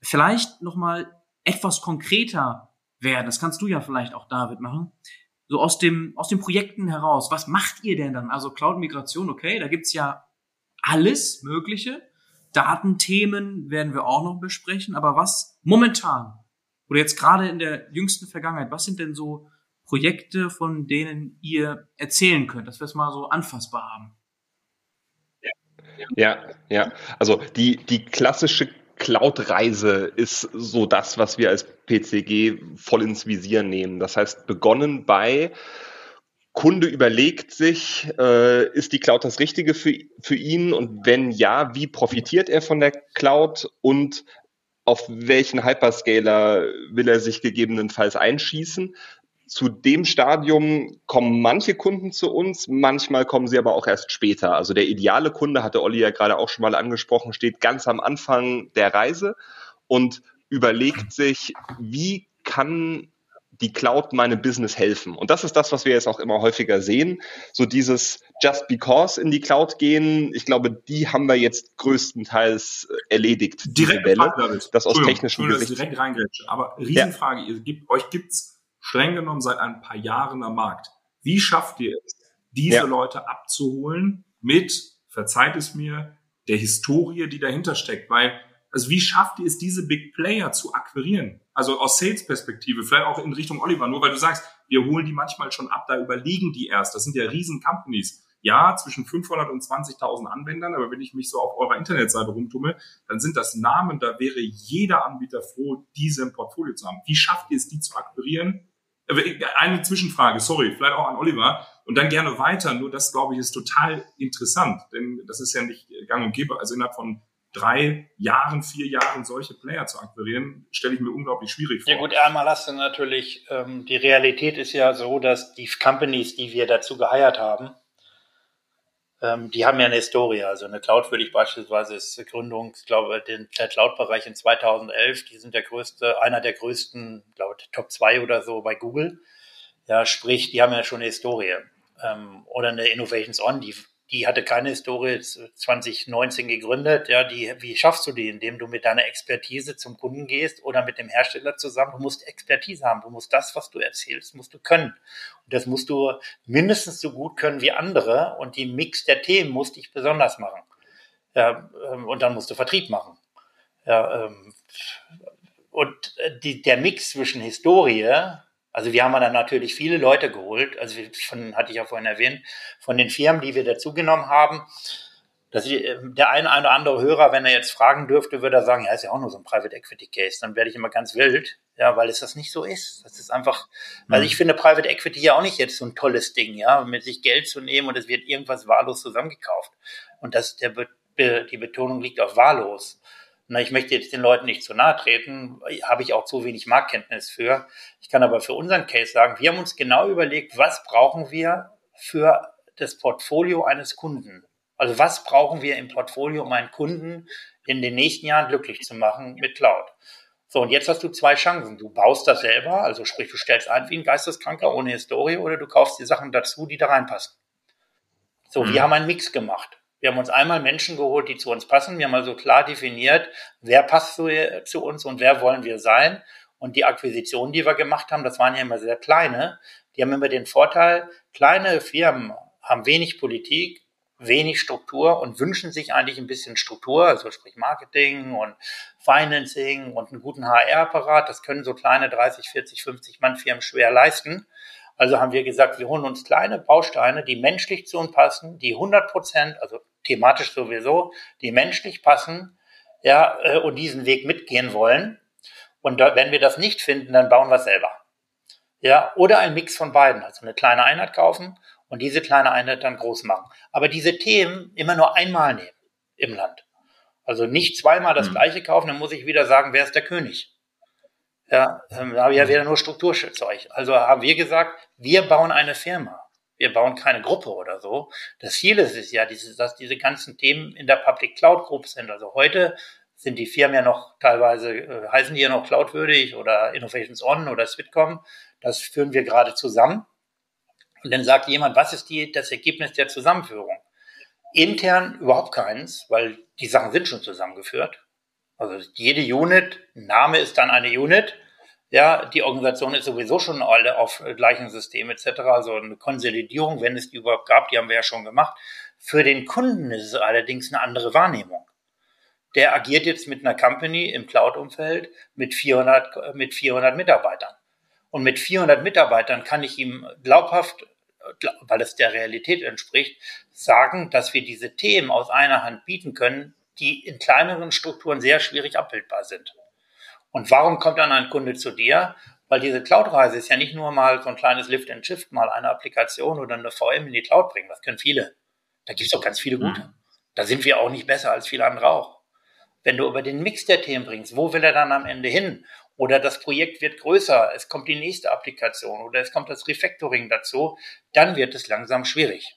Vielleicht nochmal etwas konkreter werden. Das kannst du ja vielleicht auch, David, machen. So aus dem, aus den Projekten heraus. Was macht ihr denn dann? Also Cloud-Migration, okay, da gibt's ja alles Mögliche. Datenthemen werden wir auch noch besprechen. Aber was momentan oder jetzt gerade in der jüngsten Vergangenheit, was sind denn so Projekte, von denen ihr erzählen könnt, dass wir es mal so anfassbar haben? Ja, ja. Also die, die klassische Cloud-Reise ist so das, was wir als PCG voll ins Visier nehmen. Das heißt, begonnen bei Kunde überlegt sich, äh, ist die Cloud das Richtige für, für ihn und wenn ja, wie profitiert er von der Cloud und auf welchen Hyperscaler will er sich gegebenenfalls einschießen? Zu dem Stadium kommen manche Kunden zu uns, manchmal kommen sie aber auch erst später. Also der ideale Kunde, hatte Olli ja gerade auch schon mal angesprochen, steht ganz am Anfang der Reise und überlegt sich, wie kann die Cloud meinem Business helfen? Und das ist das, was wir jetzt auch immer häufiger sehen. So dieses Just Because in die Cloud gehen, ich glaube, die haben wir jetzt größtenteils erledigt. Direkt Welle, das aus technischen Gesicht. direkt reingrätsche. Aber Riesenfrage, ja. ihr gibt, euch gibt's streng genommen seit ein paar Jahren am Markt. Wie schafft ihr es, diese ja. Leute abzuholen mit, verzeiht es mir, der Historie, die dahinter steckt? Weil, also wie schafft ihr es, diese Big Player zu akquirieren? Also aus Sales-Perspektive, vielleicht auch in Richtung Oliver, nur weil du sagst, wir holen die manchmal schon ab, da überlegen die erst. Das sind ja riesen Companies. Ja, zwischen 500 und 20.000 Anwendern, aber wenn ich mich so auf eurer Internetseite rumtumme, dann sind das Namen, da wäre jeder Anbieter froh, diese im Portfolio zu haben. Wie schafft ihr es, die zu akquirieren? Eine Zwischenfrage, sorry, vielleicht auch an Oliver und dann gerne weiter. Nur das, glaube ich, ist total interessant, denn das ist ja nicht gang und gäbe. Also innerhalb von drei Jahren, vier Jahren solche Player zu akquirieren, stelle ich mir unglaublich schwierig vor. Ja gut, einmal hast du natürlich, ähm, die Realität ist ja so, dass die Companies, die wir dazu geheiert haben, ähm, die haben ja eine Historie. Also eine Cloud würde ich beispielsweise ist Gründung, ich glaube, den, Cloud-Bereich in 2011, die sind der größte, einer der größten, glaube Top 2 oder so bei Google. Ja, sprich, die haben ja schon eine Historie. Ähm, oder eine Innovations On, die die hatte keine Historie 2019 gegründet. Ja, die, wie schaffst du die? Indem du mit deiner Expertise zum Kunden gehst oder mit dem Hersteller zusammen. Du musst Expertise haben. Du musst das, was du erzählst, musst du können. Und das musst du mindestens so gut können wie andere. Und die Mix der Themen muss dich besonders machen. Ja, ähm, und dann musst du Vertrieb machen. Ja, ähm, und äh, die, der Mix zwischen Historie also wir haben dann natürlich viele Leute geholt, also von, hatte ich ja vorhin erwähnt, von den Firmen, die wir dazugenommen haben. Dass ich, ähm, der eine oder andere Hörer, wenn er jetzt fragen dürfte, würde er sagen, ja, ist ja auch nur so ein Private Equity Case. Dann werde ich immer ganz wild, ja, weil es das nicht so ist. Das ist einfach, mhm. also ich finde Private Equity ja auch nicht jetzt so ein tolles Ding, ja, mit sich Geld zu nehmen und es wird irgendwas wahllos zusammengekauft. Und das, der, die Betonung liegt auf wahllos. Na, ich möchte jetzt den Leuten nicht zu nahe treten, habe ich auch zu wenig Marktkenntnis für. Ich kann aber für unseren Case sagen, wir haben uns genau überlegt, was brauchen wir für das Portfolio eines Kunden. Also was brauchen wir im Portfolio, um einen Kunden in den nächsten Jahren glücklich zu machen mit Cloud. So, und jetzt hast du zwei Chancen. Du baust das selber, also sprich, du stellst ein wie ein Geisteskranker ohne Historie oder du kaufst die Sachen dazu, die da reinpassen. So, mhm. wir haben einen Mix gemacht. Wir haben uns einmal Menschen geholt, die zu uns passen. Wir haben also klar definiert, wer passt zu, zu uns und wer wollen wir sein. Und die Akquisitionen, die wir gemacht haben, das waren ja immer sehr kleine. Die haben immer den Vorteil, kleine Firmen haben wenig Politik, wenig Struktur und wünschen sich eigentlich ein bisschen Struktur, also sprich Marketing und Financing und einen guten HR-Apparat. Das können so kleine 30, 40, 50 Mann Firmen schwer leisten. Also haben wir gesagt, wir holen uns kleine Bausteine, die menschlich zu uns passen, die 100 Prozent, also thematisch sowieso, die menschlich passen, ja, äh, und diesen Weg mitgehen wollen. Und da, wenn wir das nicht finden, dann bauen wir es selber. Ja, oder ein Mix von beiden, also eine kleine Einheit kaufen und diese kleine Einheit dann groß machen. Aber diese Themen immer nur einmal nehmen im Land. Also nicht zweimal das mhm. gleiche kaufen, dann muss ich wieder sagen, wer ist der König? Ja, ähm, da habe ich ja wieder nur Strukturzeug. Also haben wir gesagt, wir bauen eine Firma. Wir bauen keine Gruppe oder so. Das Ziel ist es ja, dass diese ganzen Themen in der Public Cloud Group sind. Also heute sind die Firmen ja noch teilweise, äh, heißen die ja noch cloudwürdig oder Innovations On oder Switcom. Das führen wir gerade zusammen. Und dann sagt jemand, was ist die, das Ergebnis der Zusammenführung? Intern überhaupt keins, weil die Sachen sind schon zusammengeführt. Also jede Unit, Name ist dann eine Unit. Ja, die Organisation ist sowieso schon alle auf gleichen System etc. Also eine Konsolidierung, wenn es die überhaupt gab, die haben wir ja schon gemacht. Für den Kunden ist es allerdings eine andere Wahrnehmung. Der agiert jetzt mit einer Company im Cloud-Umfeld mit 400, mit 400 Mitarbeitern. Und mit 400 Mitarbeitern kann ich ihm glaubhaft weil es der Realität entspricht, sagen, dass wir diese Themen aus einer Hand bieten können, die in kleineren Strukturen sehr schwierig abbildbar sind. Und warum kommt dann ein Kunde zu dir? Weil diese Cloud-Reise ist ja nicht nur mal so ein kleines Lift and Shift, mal eine Applikation oder eine VM in die Cloud bringen. Das können viele. Da gibt es auch ganz viele gute. Mhm. Da sind wir auch nicht besser als viele andere auch. Wenn du über den Mix der Themen bringst, wo will er dann am Ende hin? oder das Projekt wird größer, es kommt die nächste Applikation oder es kommt das Refactoring dazu, dann wird es langsam schwierig.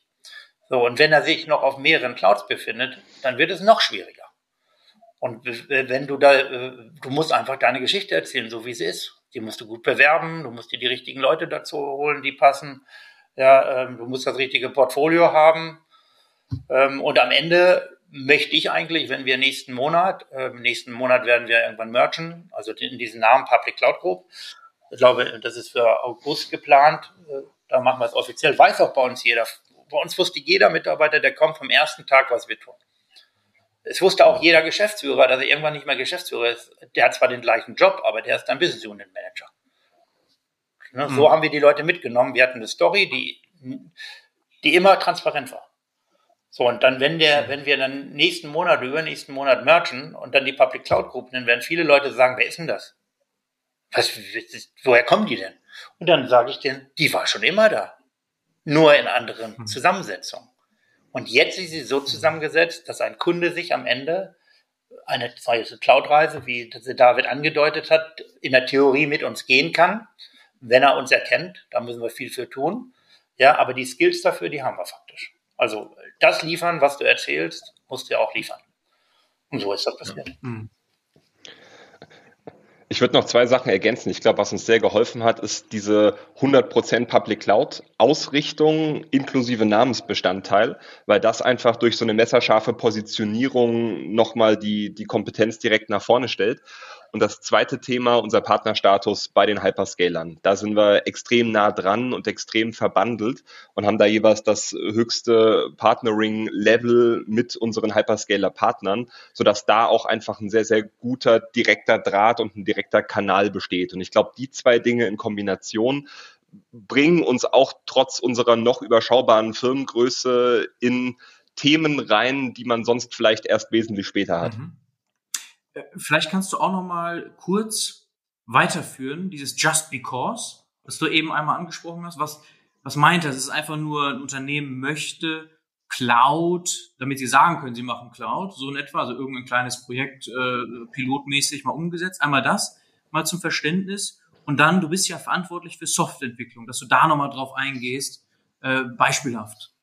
So, und wenn er sich noch auf mehreren Clouds befindet, dann wird es noch schwieriger. Und wenn du da, äh, du musst einfach deine Geschichte erzählen, so wie sie ist. Die musst du gut bewerben, du musst dir die richtigen Leute dazu holen, die passen. Ja, ähm, du musst das richtige Portfolio haben. Ähm, und am Ende möchte ich eigentlich, wenn wir nächsten Monat, äh, nächsten Monat werden wir irgendwann merchen, also in diesen Namen Public Cloud Group. Ich glaube, das ist für August geplant. Äh, da machen wir es offiziell. Weiß auch bei uns jeder. Bei uns wusste jeder Mitarbeiter, der kommt vom ersten Tag, was wir tun. Es wusste auch jeder Geschäftsführer, dass er irgendwann nicht mehr Geschäftsführer ist. Der hat zwar den gleichen Job, aber der ist dann Business Unit Manager. Ne, so mhm. haben wir die Leute mitgenommen. Wir hatten eine Story, die, die immer transparent war. So, und dann, wenn der, wenn wir dann nächsten Monat, übernächsten Monat merchen und dann die Public Cloud Group, dann werden viele Leute sagen, wer ist denn das? Was, woher kommen die denn? Und dann sage ich denen, die war schon immer da. Nur in anderen hm. Zusammensetzungen. Und jetzt ist sie so zusammengesetzt, dass ein Kunde sich am Ende eine Cloud-Reise, wie David angedeutet hat, in der Theorie mit uns gehen kann, wenn er uns erkennt. Da müssen wir viel für tun. Ja, aber die Skills dafür, die haben wir faktisch. Also das liefern, was du erzählst, musst du ja auch liefern. Und so ist das passiert. Mhm. Ich würde noch zwei Sachen ergänzen. Ich glaube, was uns sehr geholfen hat, ist diese 100% Public Cloud Ausrichtung inklusive Namensbestandteil, weil das einfach durch so eine messerscharfe Positionierung nochmal die, die Kompetenz direkt nach vorne stellt. Und das zweite Thema, unser Partnerstatus bei den Hyperscalern. Da sind wir extrem nah dran und extrem verbandelt und haben da jeweils das höchste Partnering-Level mit unseren Hyperscaler-Partnern, sodass da auch einfach ein sehr, sehr guter direkter Draht und ein direkter Kanal besteht. Und ich glaube, die zwei Dinge in Kombination bringen uns auch trotz unserer noch überschaubaren Firmengröße in Themen rein, die man sonst vielleicht erst wesentlich später hat. Mhm. Äh, vielleicht kannst du auch noch mal kurz weiterführen, dieses Just Because, was du eben einmal angesprochen hast. Was, was meint das? Es ist einfach nur, ein Unternehmen möchte Cloud, damit sie sagen können, sie machen Cloud, so in etwa, also irgendein kleines Projekt äh, pilotmäßig mal umgesetzt. Einmal das, mal zum Verständnis. Und dann, du bist ja verantwortlich für Softwareentwicklung, dass du da nochmal drauf eingehst, äh, beispielhaft.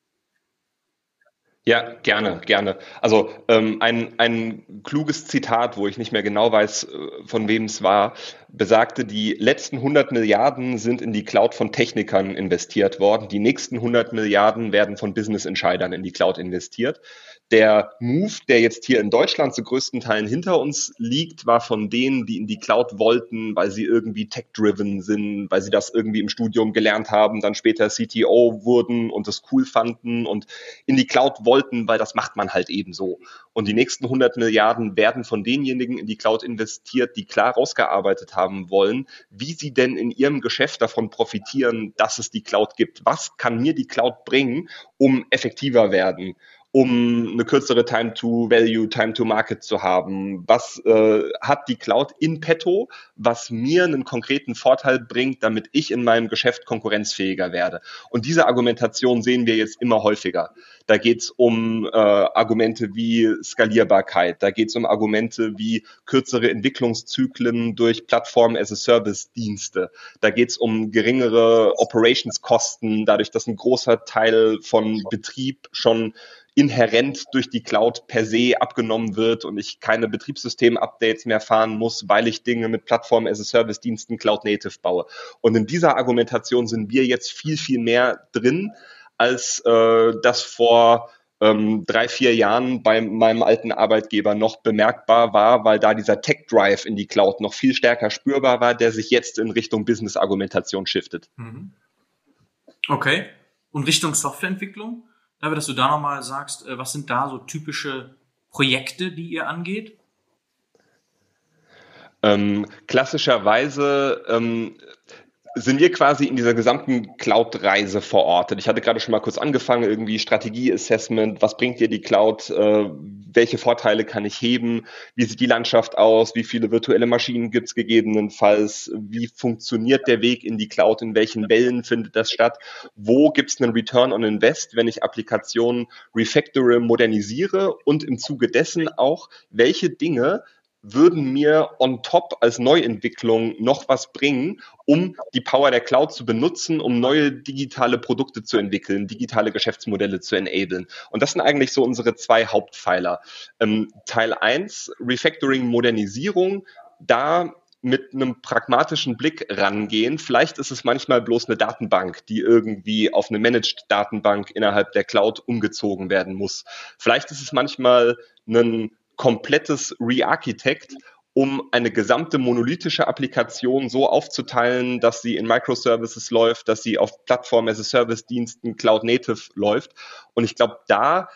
Ja, gerne, gerne. Also ähm, ein, ein kluges Zitat, wo ich nicht mehr genau weiß, äh, von wem es war, besagte, die letzten 100 Milliarden sind in die Cloud von Technikern investiert worden. Die nächsten 100 Milliarden werden von Business-Entscheidern in die Cloud investiert. Der Move, der jetzt hier in Deutschland zu größten Teilen hinter uns liegt, war von denen, die in die Cloud wollten, weil sie irgendwie tech-driven sind, weil sie das irgendwie im Studium gelernt haben, dann später CTO wurden und es cool fanden und in die Cloud wollten, weil das macht man halt eben so. Und die nächsten 100 Milliarden werden von denjenigen in die Cloud investiert, die klar rausgearbeitet haben wollen, wie sie denn in ihrem Geschäft davon profitieren, dass es die Cloud gibt. Was kann mir die Cloud bringen, um effektiver werden? Um eine kürzere Time to Value, Time to Market zu haben? Was äh, hat die Cloud in petto, was mir einen konkreten Vorteil bringt, damit ich in meinem Geschäft konkurrenzfähiger werde? Und diese Argumentation sehen wir jetzt immer häufiger. Da geht es um äh, Argumente wie Skalierbarkeit, da geht es um Argumente wie kürzere Entwicklungszyklen durch Plattform-as-a-Service-Dienste, da geht es um geringere Operationskosten, dadurch, dass ein großer Teil von Betrieb schon inhärent durch die Cloud per se abgenommen wird und ich keine Betriebssystem-Updates mehr fahren muss, weil ich Dinge mit Plattform-as-a-Service-Diensten Cloud-Native baue. Und in dieser Argumentation sind wir jetzt viel, viel mehr drin, als äh, das vor ähm, drei, vier Jahren bei meinem alten Arbeitgeber noch bemerkbar war, weil da dieser Tech-Drive in die Cloud noch viel stärker spürbar war, der sich jetzt in Richtung Business-Argumentation shiftet. Mhm. Okay. Und Richtung Softwareentwicklung? David, dass du da nochmal sagst, äh, was sind da so typische Projekte, die ihr angeht? Ähm, klassischerweise ähm, sind wir quasi in dieser gesamten Cloud-Reise verortet. Ich hatte gerade schon mal kurz angefangen, irgendwie Strategie-Assessment, was bringt dir die Cloud, äh, welche Vorteile kann ich heben, wie sieht die Landschaft aus, wie viele virtuelle Maschinen gibt es gegebenenfalls, wie funktioniert der Weg in die Cloud, in welchen Wellen findet das statt, wo gibt es einen Return on Invest, wenn ich Applikationen refactore, modernisiere und im Zuge dessen auch, welche Dinge würden mir on top als Neuentwicklung noch was bringen, um die Power der Cloud zu benutzen, um neue digitale Produkte zu entwickeln, digitale Geschäftsmodelle zu enablen. Und das sind eigentlich so unsere zwei Hauptpfeiler. Ähm, Teil eins Refactoring, Modernisierung, da mit einem pragmatischen Blick rangehen. Vielleicht ist es manchmal bloß eine Datenbank, die irgendwie auf eine Managed-Datenbank innerhalb der Cloud umgezogen werden muss. Vielleicht ist es manchmal ein komplettes Re-Architect, um eine gesamte monolithische Applikation so aufzuteilen, dass sie in Microservices läuft, dass sie auf Plattform as a Service Diensten Cloud Native läuft. Und ich glaube, da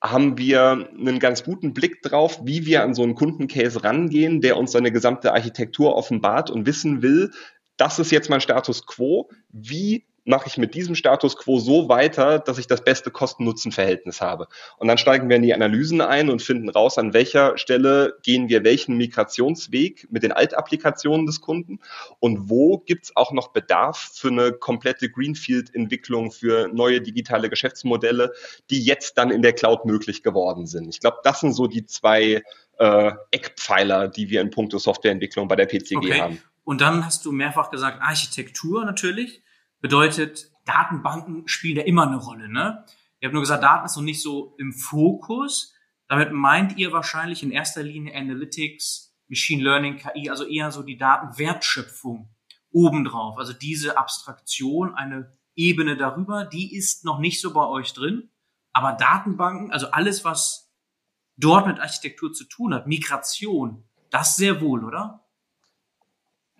haben wir einen ganz guten Blick drauf, wie wir an so einen Kundencase rangehen, der uns seine gesamte Architektur offenbart und wissen will, das ist jetzt mein Status quo. Wie mache ich mit diesem Status quo so weiter, dass ich das beste Kosten-Nutzen-Verhältnis habe. Und dann steigen wir in die Analysen ein und finden raus, an welcher Stelle gehen wir welchen Migrationsweg mit den Altapplikationen des Kunden und wo gibt es auch noch Bedarf für eine komplette Greenfield-Entwicklung für neue digitale Geschäftsmodelle, die jetzt dann in der Cloud möglich geworden sind. Ich glaube, das sind so die zwei äh, Eckpfeiler, die wir in puncto Softwareentwicklung bei der PCG okay. haben. Und dann hast du mehrfach gesagt, Architektur natürlich. Bedeutet, Datenbanken spielen ja immer eine Rolle. Ne? Ihr habt nur gesagt, Daten ist noch nicht so im Fokus. Damit meint ihr wahrscheinlich in erster Linie Analytics, Machine Learning, KI, also eher so die Datenwertschöpfung obendrauf. Also diese Abstraktion, eine Ebene darüber, die ist noch nicht so bei euch drin. Aber Datenbanken, also alles, was dort mit Architektur zu tun hat, Migration, das sehr wohl, oder?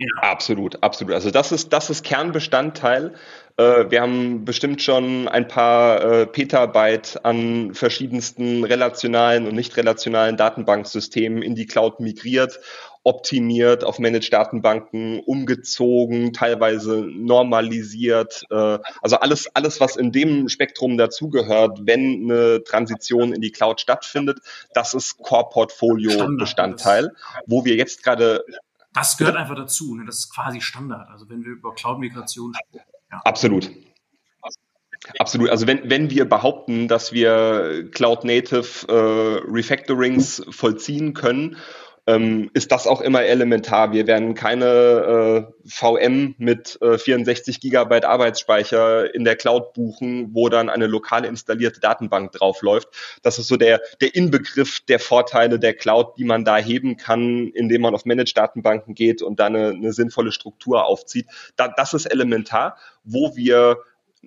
Ja. Absolut, absolut. Also das ist, das ist Kernbestandteil. Äh, wir haben bestimmt schon ein paar äh, Petabyte an verschiedensten relationalen und nicht relationalen Datenbanksystemen in die Cloud migriert, optimiert, auf Managed-Datenbanken umgezogen, teilweise normalisiert. Äh, also alles, alles, was in dem Spektrum dazugehört, wenn eine Transition in die Cloud stattfindet, das ist Core-Portfolio-Bestandteil, wo wir jetzt gerade das gehört einfach dazu. Ne? Das ist quasi Standard. Also wenn wir über Cloud-Migration sprechen. Ja. Absolut. Absolut. Also wenn, wenn wir behaupten, dass wir Cloud-Native äh, Refactorings vollziehen können ähm, ist das auch immer elementar. Wir werden keine äh, VM mit äh, 64 Gigabyte Arbeitsspeicher in der Cloud buchen, wo dann eine lokal installierte Datenbank draufläuft. Das ist so der, der Inbegriff der Vorteile der Cloud, die man da heben kann, indem man auf Managed-Datenbanken geht und da eine, eine sinnvolle Struktur aufzieht. Da, das ist elementar, wo wir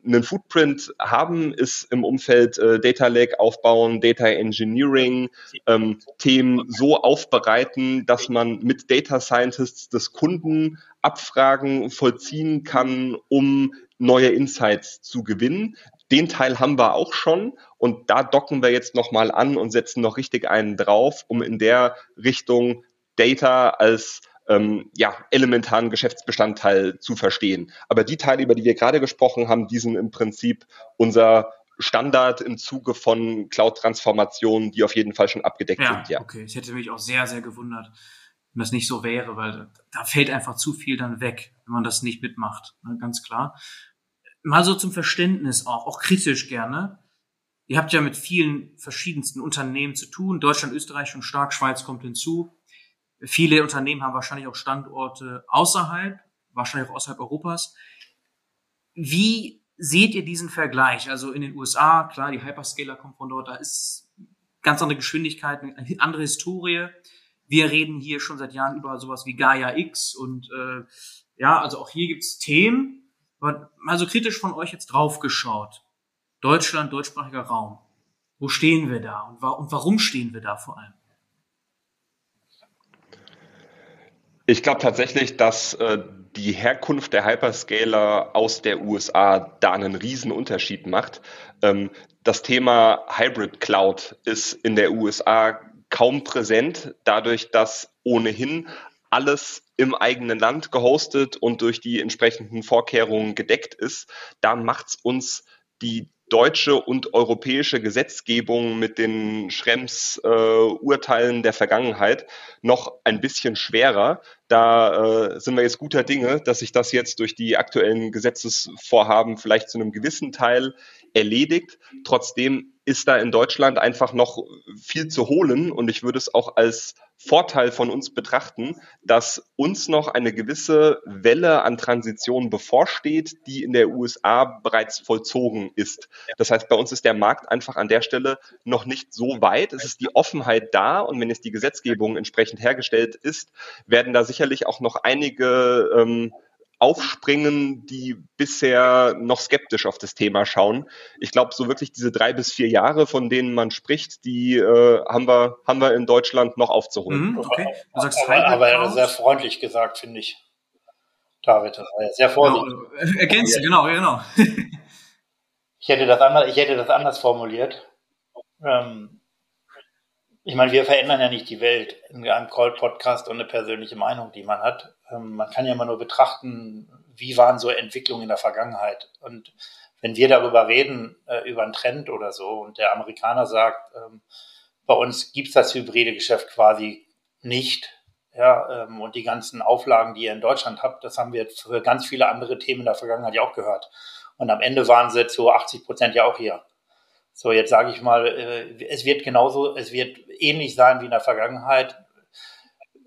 einen Footprint haben, ist im Umfeld äh, Data Lake aufbauen, Data Engineering, ähm, Themen so aufbereiten, dass man mit Data Scientists des Kunden Abfragen vollziehen kann, um neue Insights zu gewinnen. Den Teil haben wir auch schon und da docken wir jetzt nochmal an und setzen noch richtig einen drauf, um in der Richtung Data als ähm, ja, elementaren Geschäftsbestandteil zu verstehen. Aber die Teile, über die wir gerade gesprochen haben, die sind im Prinzip unser Standard im Zuge von Cloud-Transformationen, die auf jeden Fall schon abgedeckt ja, sind. Ja, okay. Ich hätte mich auch sehr, sehr gewundert, wenn das nicht so wäre, weil da fällt einfach zu viel dann weg, wenn man das nicht mitmacht. Ne, ganz klar. Mal so zum Verständnis auch, auch kritisch gerne. Ihr habt ja mit vielen verschiedensten Unternehmen zu tun. Deutschland, Österreich schon stark, Schweiz kommt hinzu. Viele Unternehmen haben wahrscheinlich auch Standorte außerhalb, wahrscheinlich auch außerhalb Europas. Wie seht ihr diesen Vergleich? Also in den USA, klar, die Hyperscaler kommen von dort, da ist ganz andere Geschwindigkeit, eine andere Historie. Wir reden hier schon seit Jahren über sowas wie Gaia X und äh, ja, also auch hier gibt's Themen. Aber mal so kritisch von euch jetzt drauf geschaut. Deutschland, deutschsprachiger Raum. Wo stehen wir da und, wa und warum stehen wir da vor allem? Ich glaube tatsächlich, dass äh, die Herkunft der Hyperscaler aus der USA da einen riesen Unterschied macht. Ähm, das Thema Hybrid Cloud ist in der USA kaum präsent, dadurch, dass ohnehin alles im eigenen Land gehostet und durch die entsprechenden Vorkehrungen gedeckt ist. Da macht es uns die deutsche und europäische Gesetzgebung mit den Schrems äh, der Vergangenheit noch ein bisschen schwerer. Da äh, sind wir jetzt guter Dinge, dass sich das jetzt durch die aktuellen Gesetzesvorhaben vielleicht zu einem gewissen Teil erledigt. Trotzdem ist da in Deutschland einfach noch viel zu holen und ich würde es auch als Vorteil von uns betrachten, dass uns noch eine gewisse Welle an Transition bevorsteht, die in der USA bereits vollzogen ist. Das heißt, bei uns ist der Markt einfach an der Stelle noch nicht so weit. Es ist die Offenheit da und wenn jetzt die Gesetzgebung entsprechend hergestellt ist, werden da sicherlich auch noch einige ähm, aufspringen, die bisher noch skeptisch auf das Thema schauen. Ich glaube, so wirklich diese drei bis vier Jahre, von denen man spricht, die äh, haben wir haben wir in Deutschland noch aufzuholen. Mhm, okay. Du sagst aber, aber sehr freundlich gesagt, finde ich. David, das war ja sehr vorsichtig. Genau, ergänzen, genau, genau. [LAUGHS] ich hätte das anders, ich hätte das anders formuliert. Ähm, ich meine, wir verändern ja nicht die Welt in einem Call-Podcast und eine persönliche Meinung, die man hat. Ähm, man kann ja immer nur betrachten, wie waren so Entwicklungen in der Vergangenheit. Und wenn wir darüber reden, äh, über einen Trend oder so, und der Amerikaner sagt, ähm, bei uns gibt's das hybride Geschäft quasi nicht, ja, ähm, und die ganzen Auflagen, die ihr in Deutschland habt, das haben wir für ganz viele andere Themen in der Vergangenheit ja auch gehört. Und am Ende waren sie zu 80 Prozent ja auch hier. So, jetzt sage ich mal, äh, es wird genauso, es wird ähnlich sein wie in der Vergangenheit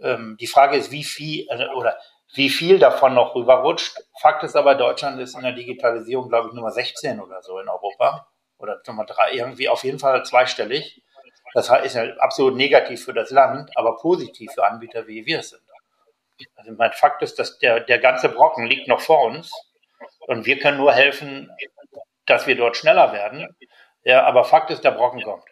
ähm, die Frage ist, wie viel äh, oder wie viel davon noch rüberrutscht. Fakt ist aber, Deutschland ist in der Digitalisierung, glaube ich, Nummer 16 oder so in Europa. Oder Nummer drei, irgendwie auf jeden Fall zweistellig. Das ist ja absolut negativ für das Land, aber positiv für Anbieter, wie wir es sind. Also mein Fakt ist, dass der, der ganze Brocken liegt noch vor uns und wir können nur helfen, dass wir dort schneller werden. Ja, aber Fakt ist, der Brocken kommt.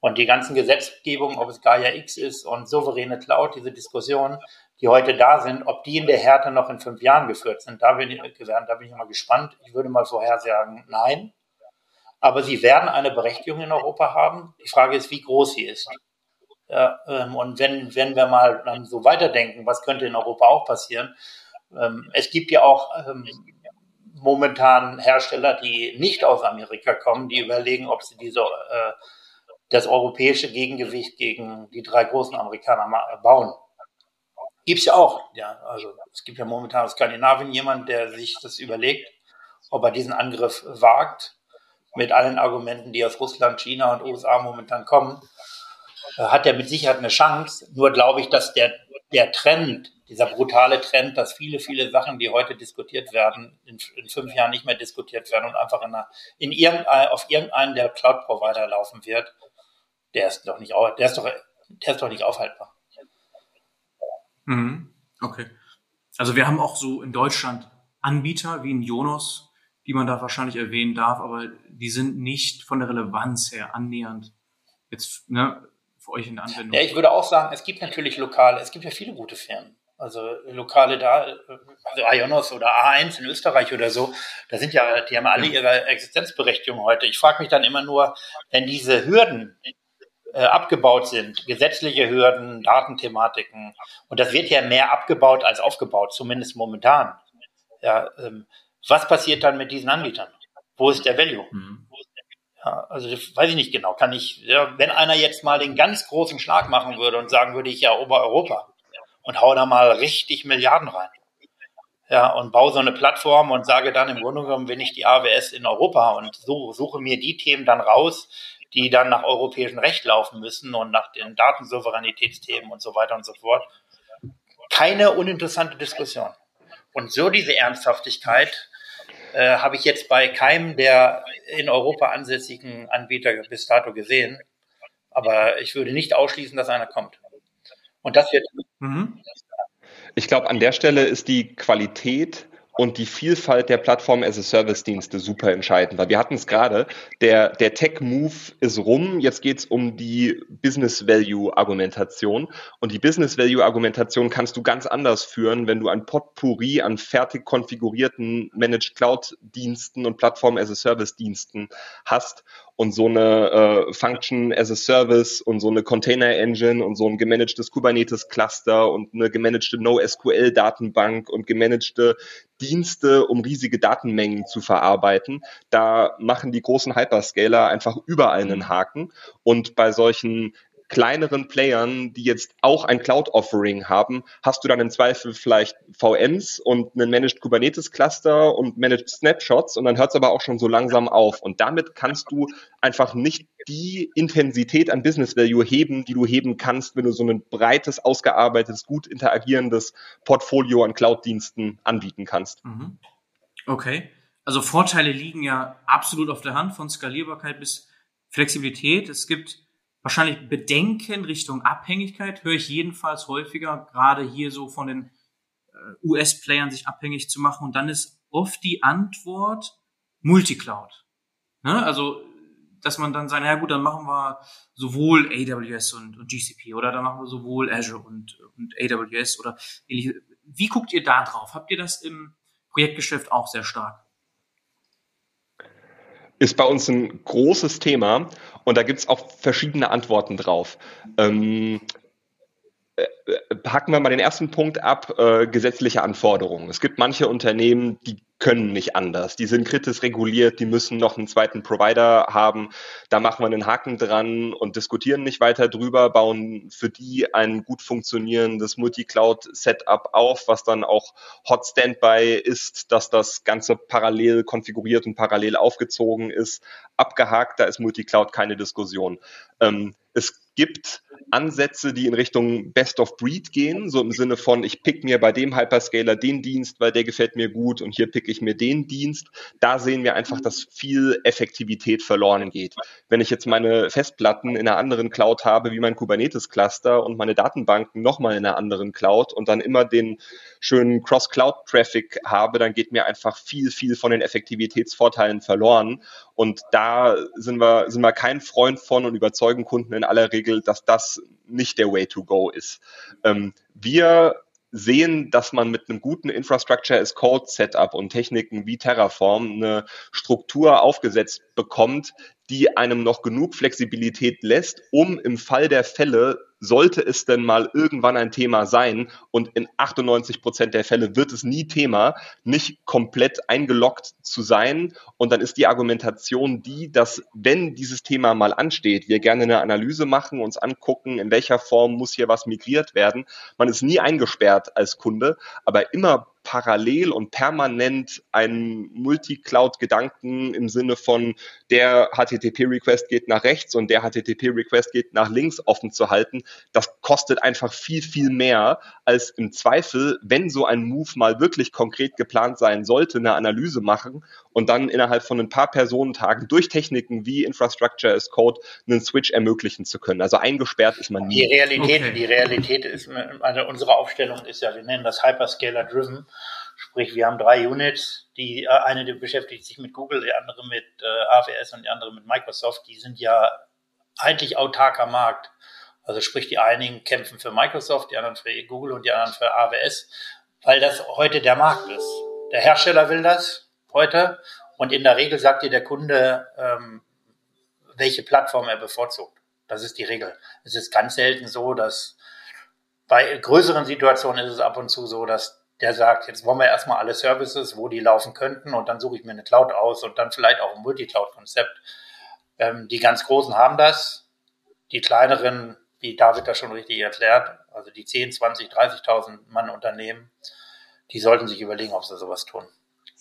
Und die ganzen Gesetzgebungen, ob es Gaia X ist und souveräne Cloud, diese Diskussionen, die heute da sind, ob die in der Härte noch in fünf Jahren geführt sind, da bin ich, da bin ich mal gespannt. Ich würde mal vorhersagen, nein. Aber sie werden eine Berechtigung in Europa haben. Die Frage ist, wie groß sie ist. Ja, ähm, und wenn, wenn wir mal so weiterdenken, was könnte in Europa auch passieren? Ähm, es gibt ja auch ähm, momentan Hersteller, die nicht aus Amerika kommen, die überlegen, ob sie diese äh, das europäische Gegengewicht gegen die drei großen Amerikaner bauen. Gibt's ja auch. Ja, also es gibt ja momentan aus Skandinavien jemand, der sich das überlegt, ob er diesen Angriff wagt, mit allen Argumenten, die aus Russland, China und USA momentan kommen, äh, hat er mit Sicherheit eine Chance. Nur glaube ich, dass der, der Trend, dieser brutale Trend, dass viele, viele Sachen, die heute diskutiert werden, in, in fünf Jahren nicht mehr diskutiert werden und einfach in, einer, in irgendein, auf irgendeinen der Cloud-Provider laufen wird, der ist doch nicht, der ist doch, der ist doch nicht aufhaltbar. Mhm. Okay. Also wir haben auch so in Deutschland Anbieter wie ein Jonos, die man da wahrscheinlich erwähnen darf, aber die sind nicht von der Relevanz her annähernd jetzt ne, für euch in Anwendung. Ja, ich würde auch sagen, es gibt natürlich lokale, es gibt ja viele gute Firmen. Also lokale da, also Ionos oder A1 in Österreich oder so, da sind ja, die haben alle ihre Existenzberechtigung heute. Ich frage mich dann immer nur, wenn diese Hürden, äh, abgebaut sind, gesetzliche Hürden, Datenthematiken. Und das wird ja mehr abgebaut als aufgebaut, zumindest momentan. Ja, ähm, was passiert dann mit diesen Anbietern? Wo ist der Value? Mhm. Ja, also weiß ich nicht genau. Kann ich, ja, wenn einer jetzt mal den ganz großen Schlag machen würde und sagen würde, ich erober Europa und hau da mal richtig Milliarden rein. Ja, und baue so eine Plattform und sage dann im Grunde genommen, wenn ich die AWS in Europa und so, suche mir die Themen dann raus, die dann nach europäischem Recht laufen müssen und nach den Datensouveränitätsthemen und so weiter und so fort. Keine uninteressante Diskussion. Und so diese Ernsthaftigkeit äh, habe ich jetzt bei keinem der in Europa ansässigen Anbieter bis dato gesehen. Aber ich würde nicht ausschließen, dass einer kommt. Und das wird. Mhm. Ich glaube, an der Stelle ist die Qualität und die Vielfalt der Plattform-as-a-Service-Dienste super entscheidend, weil wir hatten es gerade, der, der Tech-Move ist rum, jetzt geht es um die Business-Value-Argumentation. Und die Business-Value-Argumentation kannst du ganz anders führen, wenn du ein Potpourri an fertig konfigurierten Managed Cloud-Diensten und Plattform-as-a-Service-Diensten hast und so eine äh, Function as a Service und so eine Container Engine und so ein gemanagtes Kubernetes Cluster und eine gemanagte NoSQL Datenbank und gemanagte Dienste, um riesige Datenmengen zu verarbeiten. Da machen die großen Hyperscaler einfach überall einen Haken und bei solchen kleineren Playern, die jetzt auch ein Cloud-Offering haben, hast du dann im Zweifel vielleicht VMs und einen Managed Kubernetes Cluster und Managed Snapshots und dann hört es aber auch schon so langsam auf. Und damit kannst du einfach nicht die Intensität an Business Value heben, die du heben kannst, wenn du so ein breites, ausgearbeitetes, gut interagierendes Portfolio an Cloud-Diensten anbieten kannst. Mhm. Okay. Also Vorteile liegen ja absolut auf der Hand von Skalierbarkeit bis Flexibilität. Es gibt wahrscheinlich Bedenken Richtung Abhängigkeit, höre ich jedenfalls häufiger, gerade hier so von den äh, US-Playern sich abhängig zu machen. Und dann ist oft die Antwort Multicloud. Ne? Also, dass man dann sagt, ja gut, dann machen wir sowohl AWS und, und GCP oder dann machen wir sowohl Azure und, und AWS oder ähnliche. Wie guckt ihr da drauf? Habt ihr das im Projektgeschäft auch sehr stark? Ist bei uns ein großes Thema und da gibt es auch verschiedene Antworten drauf. Ähm, äh, hacken wir mal den ersten Punkt ab, äh, gesetzliche Anforderungen. Es gibt manche Unternehmen, die können nicht anders. Die sind kritisch reguliert, die müssen noch einen zweiten Provider haben. Da machen wir einen Haken dran und diskutieren nicht weiter drüber, bauen für die ein gut funktionierendes Multi-Cloud-Setup auf, was dann auch Hot Standby ist, dass das Ganze parallel konfiguriert und parallel aufgezogen ist. Abgehakt, da ist Multi-Cloud keine Diskussion. Ähm, es gibt Ansätze, die in Richtung Best of Breed gehen, so im Sinne von, ich pick mir bei dem Hyperscaler den Dienst, weil der gefällt mir gut und hier pick ich mir den Dienst. Da sehen wir einfach, dass viel Effektivität verloren geht. Wenn ich jetzt meine Festplatten in einer anderen Cloud habe, wie mein Kubernetes-Cluster und meine Datenbanken nochmal in einer anderen Cloud und dann immer den schönen Cross-Cloud-Traffic habe, dann geht mir einfach viel, viel von den Effektivitätsvorteilen verloren. Und da sind wir, sind wir kein Freund von und überzeugen Kunden in aller Regel, dass das nicht der Way to go ist. Ähm, wir sehen, dass man mit einem guten Infrastructure as Code Setup und Techniken wie Terraform eine Struktur aufgesetzt bekommt, die einem noch genug Flexibilität lässt, um im Fall der Fälle sollte es denn mal irgendwann ein Thema sein und in 98 Prozent der Fälle wird es nie Thema, nicht komplett eingeloggt zu sein. Und dann ist die Argumentation die, dass wenn dieses Thema mal ansteht, wir gerne eine Analyse machen, uns angucken, in welcher Form muss hier was migriert werden. Man ist nie eingesperrt als Kunde, aber immer parallel und permanent einen Multi-Cloud-Gedanken im Sinne von der HTTP-Request geht nach rechts und der HTTP-Request geht nach links offen zu halten, das kostet einfach viel, viel mehr als im Zweifel, wenn so ein Move mal wirklich konkret geplant sein sollte, eine Analyse machen und dann innerhalb von ein paar Personentagen durch Techniken wie Infrastructure as Code einen Switch ermöglichen zu können. Also eingesperrt ist man nie. Die Realität, okay. die Realität ist, also unsere Aufstellung ist ja, wir nennen das Hyperscaler Driven. Sprich, wir haben drei Units, die äh, eine die beschäftigt sich mit Google, die andere mit äh, AWS und die andere mit Microsoft. Die sind ja eigentlich autarker Markt. Also sprich, die einigen kämpfen für Microsoft, die anderen für Google und die anderen für AWS, weil das heute der Markt ist. Der Hersteller will das heute und in der Regel sagt dir der Kunde, ähm, welche Plattform er bevorzugt. Das ist die Regel. Es ist ganz selten so, dass bei größeren Situationen ist es ab und zu so, dass der sagt, jetzt wollen wir erstmal alle Services, wo die laufen könnten und dann suche ich mir eine Cloud aus und dann vielleicht auch ein Multi-Cloud-Konzept. Ähm, die ganz Großen haben das. Die kleineren, wie David das schon richtig erklärt, also die 10, 20, 30.000 Mann Unternehmen, die sollten sich überlegen, ob sie sowas tun.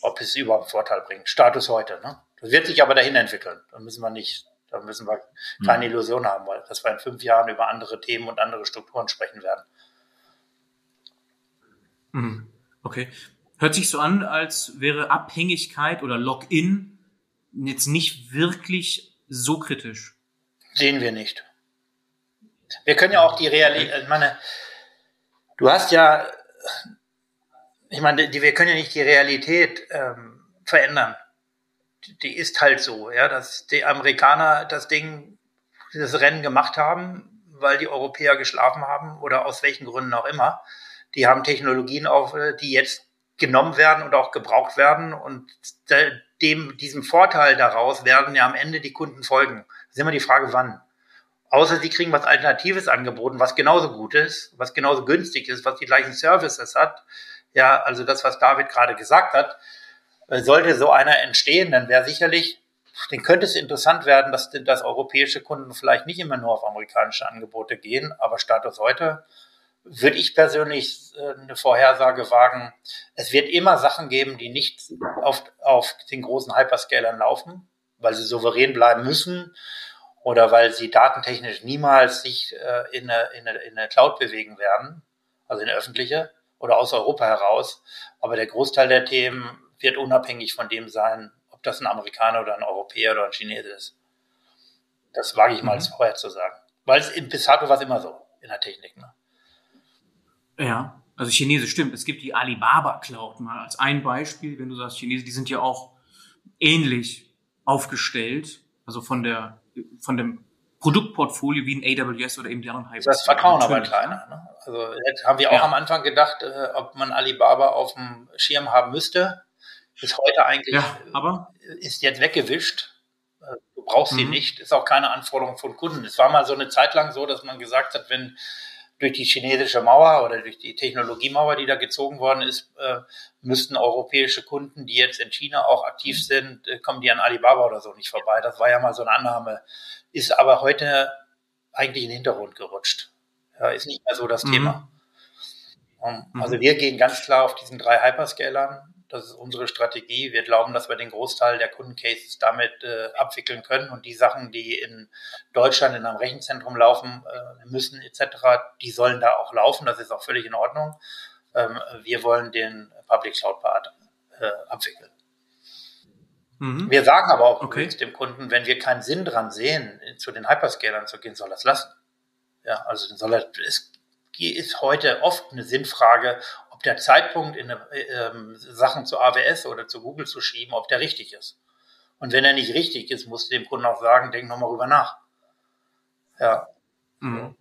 Ob es überhaupt einen Vorteil bringt. Status heute. Ne? Das wird sich aber dahin entwickeln. Da müssen wir nicht, da müssen wir keine mhm. Illusion haben, weil dass wir in fünf Jahren über andere Themen und andere Strukturen sprechen werden. Mhm. Okay. Hört sich so an, als wäre Abhängigkeit oder Login jetzt nicht wirklich so kritisch. Sehen wir nicht. Wir können ja auch die Realität, ich meine, du hast ja, ich meine, die, wir können ja nicht die Realität ähm, verändern. Die, die ist halt so, ja, dass die Amerikaner das Ding, das Rennen gemacht haben, weil die Europäer geschlafen haben oder aus welchen Gründen auch immer. Die haben Technologien auf, die jetzt genommen werden und auch gebraucht werden und dem, diesem Vorteil daraus werden ja am Ende die Kunden folgen. Das ist immer die Frage, wann. Außer sie kriegen was Alternatives angeboten, was genauso gut ist, was genauso günstig ist, was die gleichen Services hat. Ja, also das, was David gerade gesagt hat, äh, sollte so einer entstehen, dann wäre sicherlich, dann könnte es interessant werden, dass, dass europäische Kunden vielleicht nicht immer nur auf amerikanische Angebote gehen, aber Status heute würde ich persönlich äh, eine Vorhersage wagen, es wird immer Sachen geben, die nicht auf, auf den großen Hyperscalern laufen, weil sie souverän bleiben müssen oder weil sie datentechnisch niemals sich äh, in, eine, in, eine, in eine Cloud bewegen werden, also in eine öffentliche oder aus Europa heraus. Aber der Großteil der Themen wird unabhängig von dem sein, ob das ein Amerikaner oder ein Europäer oder ein Chinese ist. Das wage ich mal mhm. vorher zu sagen. Weil es in Pisato war es immer so in der Technik. Ne? Ja, also Chinese stimmt. Es gibt die Alibaba Cloud mal als ein Beispiel. Wenn du sagst Chinese, die sind ja auch ähnlich aufgestellt. Also von der von dem Produktportfolio wie ein AWS oder eben die anderen Hyperscaler. Das Vertrauen aber kleiner. Ne? Also jetzt haben wir auch ja. am Anfang gedacht, äh, ob man Alibaba auf dem Schirm haben müsste. Ist heute eigentlich, ja, aber ist jetzt weggewischt. Äh, du brauchst mhm. sie nicht. Ist auch keine Anforderung von Kunden. Es war mal so eine Zeit lang so, dass man gesagt hat, wenn durch die chinesische Mauer oder durch die Technologiemauer, die da gezogen worden ist, äh, müssten europäische Kunden, die jetzt in China auch aktiv mhm. sind, äh, kommen die an Alibaba oder so nicht vorbei. Das war ja mal so eine Annahme, ist aber heute eigentlich in den Hintergrund gerutscht. Ja, ist nicht mehr so das mhm. Thema. Um, mhm. also wir gehen ganz klar auf diesen drei Hyperscalern das ist unsere Strategie. Wir glauben, dass wir den Großteil der Kundencases damit äh, abwickeln können und die Sachen, die in Deutschland in einem Rechenzentrum laufen äh, müssen etc., die sollen da auch laufen. Das ist auch völlig in Ordnung. Ähm, wir wollen den Public Cloud Part äh, abwickeln. Mhm. Wir sagen aber auch okay. dem Kunden, wenn wir keinen Sinn dran sehen, zu den Hyperscalern zu gehen, soll es lassen. Ja, also dann soll er, es ist heute oft eine Sinnfrage, der Zeitpunkt in äh, Sachen zu AWS oder zu Google zu schieben, ob der richtig ist. Und wenn er nicht richtig ist, musst du dem Kunden auch sagen, denk nochmal rüber nach. Ja. Mhm.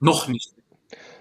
Noch nicht.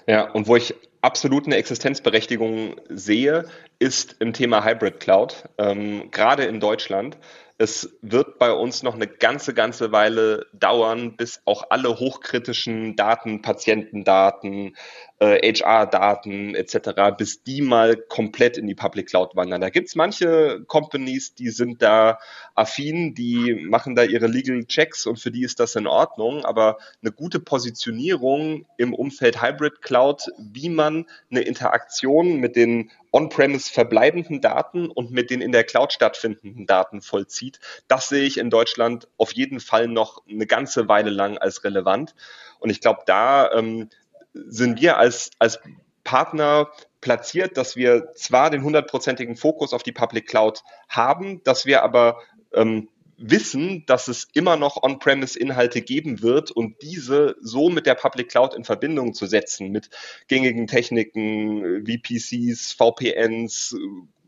Ja, und wo ich absolut eine Existenzberechtigung sehe, ist im Thema Hybrid Cloud, ähm, gerade in Deutschland. Es wird bei uns noch eine ganze, ganze Weile dauern, bis auch alle hochkritischen Daten, Patientendaten, äh, HR-Daten etc., bis die mal komplett in die Public Cloud wandern. Da gibt's manche Companies, die sind da affin, die machen da ihre Legal Checks und für die ist das in Ordnung, aber eine gute Positionierung im Umfeld Hybrid Cloud, wie man eine Interaktion mit den on-premise verbleibenden Daten und mit den in der Cloud stattfindenden Daten vollzieht, das sehe ich in Deutschland auf jeden Fall noch eine ganze Weile lang als relevant. Und ich glaube, da ähm, sind wir als, als Partner platziert, dass wir zwar den hundertprozentigen Fokus auf die Public Cloud haben, dass wir aber ähm, wissen, dass es immer noch On-Premise-Inhalte geben wird und diese so mit der Public Cloud in Verbindung zu setzen, mit gängigen Techniken, VPCs, VPNs,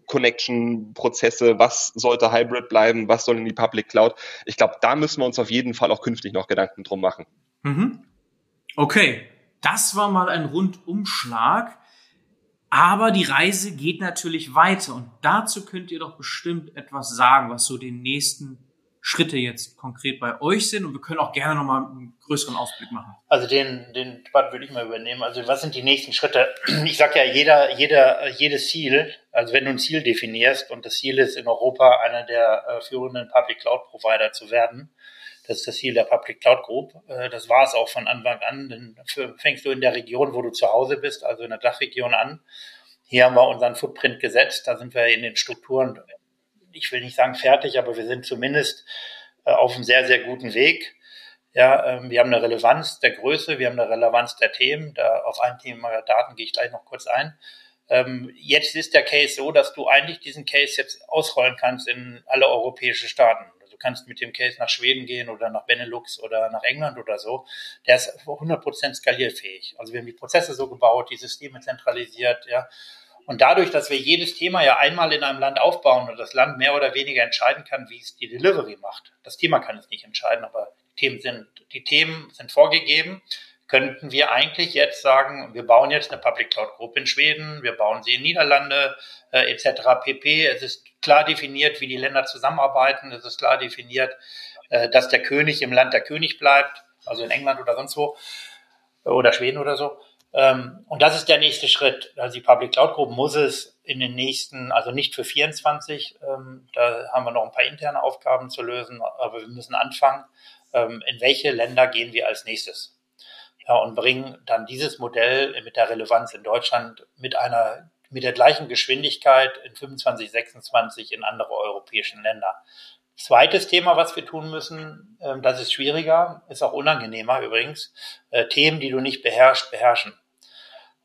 Connection-Prozesse, was sollte Hybrid bleiben, was soll in die Public Cloud. Ich glaube, da müssen wir uns auf jeden Fall auch künftig noch Gedanken drum machen. Mhm. Okay, das war mal ein Rundumschlag. Aber die Reise geht natürlich weiter und dazu könnt ihr doch bestimmt etwas sagen, was so den nächsten Schritte jetzt konkret bei euch sind und wir können auch gerne nochmal einen größeren Ausblick machen. Also den, den Part würde ich mal übernehmen. Also was sind die nächsten Schritte? [CLEARS THROAT] Ich sage ja, jeder, jeder, jedes Ziel, also wenn du ein Ziel definierst und das Ziel ist, in Europa einer der äh, führenden Public Cloud Provider zu werden, das ist das Ziel der Public Cloud Group. Äh, das war es auch von Anfang an. Dann fängst du in der Region, wo du zu Hause bist, also in der Dachregion an. Hier haben wir unseren Footprint gesetzt. Da sind wir in den Strukturen ich will nicht sagen fertig, aber wir sind zumindest äh, auf einem sehr, sehr guten Weg. Ja, ähm, wir haben eine Relevanz der Größe, wir haben eine Relevanz der Themen. Da auf ein Thema Daten gehe ich gleich noch kurz ein. Ähm, jetzt ist der Case so, dass du eigentlich diesen Case jetzt ausrollen kannst in alle europäische Staaten. Kannst mit dem Case nach Schweden gehen oder nach Benelux oder nach England oder so. Der ist 100% skalierfähig. Also wir haben die Prozesse so gebaut, die Systeme zentralisiert, ja. Und dadurch, dass wir jedes Thema ja einmal in einem Land aufbauen und das Land mehr oder weniger entscheiden kann, wie es die Delivery macht. Das Thema kann es nicht entscheiden, aber Themen sind, die Themen sind vorgegeben. Könnten wir eigentlich jetzt sagen, wir bauen jetzt eine Public Cloud Group in Schweden, wir bauen sie in Niederlande, äh, etc. pp. Es ist klar definiert, wie die Länder zusammenarbeiten. Es ist klar definiert, äh, dass der König im Land der König bleibt, also in England oder sonst wo, oder Schweden oder so. Ähm, und das ist der nächste Schritt. Also die Public Cloud Group muss es in den nächsten, also nicht für 24, ähm, da haben wir noch ein paar interne Aufgaben zu lösen, aber wir müssen anfangen, ähm, in welche Länder gehen wir als nächstes. Ja, und bringen dann dieses Modell mit der Relevanz in Deutschland mit einer, mit der gleichen Geschwindigkeit in 25, 26 in andere europäischen Länder. Zweites Thema, was wir tun müssen, das ist schwieriger, ist auch unangenehmer übrigens, äh, Themen, die du nicht beherrschst, beherrschen.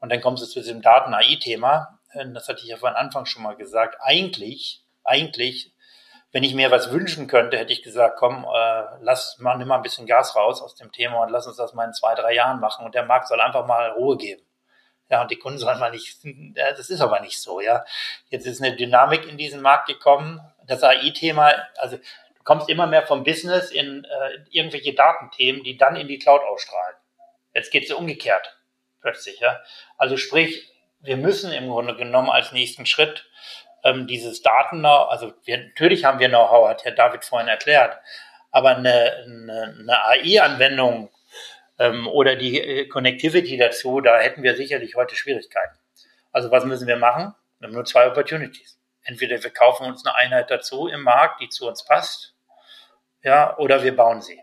Und dann kommst du zu diesem Daten-AI-Thema. Äh, das hatte ich ja von Anfang schon mal gesagt. Eigentlich, eigentlich, wenn ich mir was wünschen könnte, hätte ich gesagt, komm, äh, lass mal, nimm mal ein bisschen Gas raus aus dem Thema und lass uns das mal in zwei, drei Jahren machen. Und der Markt soll einfach mal Ruhe geben. Ja, und die Kunden sollen mal nicht, ja, das ist aber nicht so, ja. Jetzt ist eine Dynamik in diesen Markt gekommen. Das AI-Thema, also du kommst immer mehr vom Business in äh, irgendwelche Datenthemen, die dann in die Cloud ausstrahlen. Jetzt geht es umgekehrt plötzlich. Ja? Also sprich, wir müssen im Grunde genommen als nächsten Schritt ähm, dieses Daten, also wir, natürlich haben wir Know-how, hat Herr David vorhin erklärt, aber eine, eine, eine AI-Anwendung ähm, oder die äh, Connectivity dazu, da hätten wir sicherlich heute Schwierigkeiten. Also was müssen wir machen? Wir haben nur zwei Opportunities. Entweder wir kaufen uns eine Einheit dazu im Markt, die zu uns passt, ja, oder wir bauen sie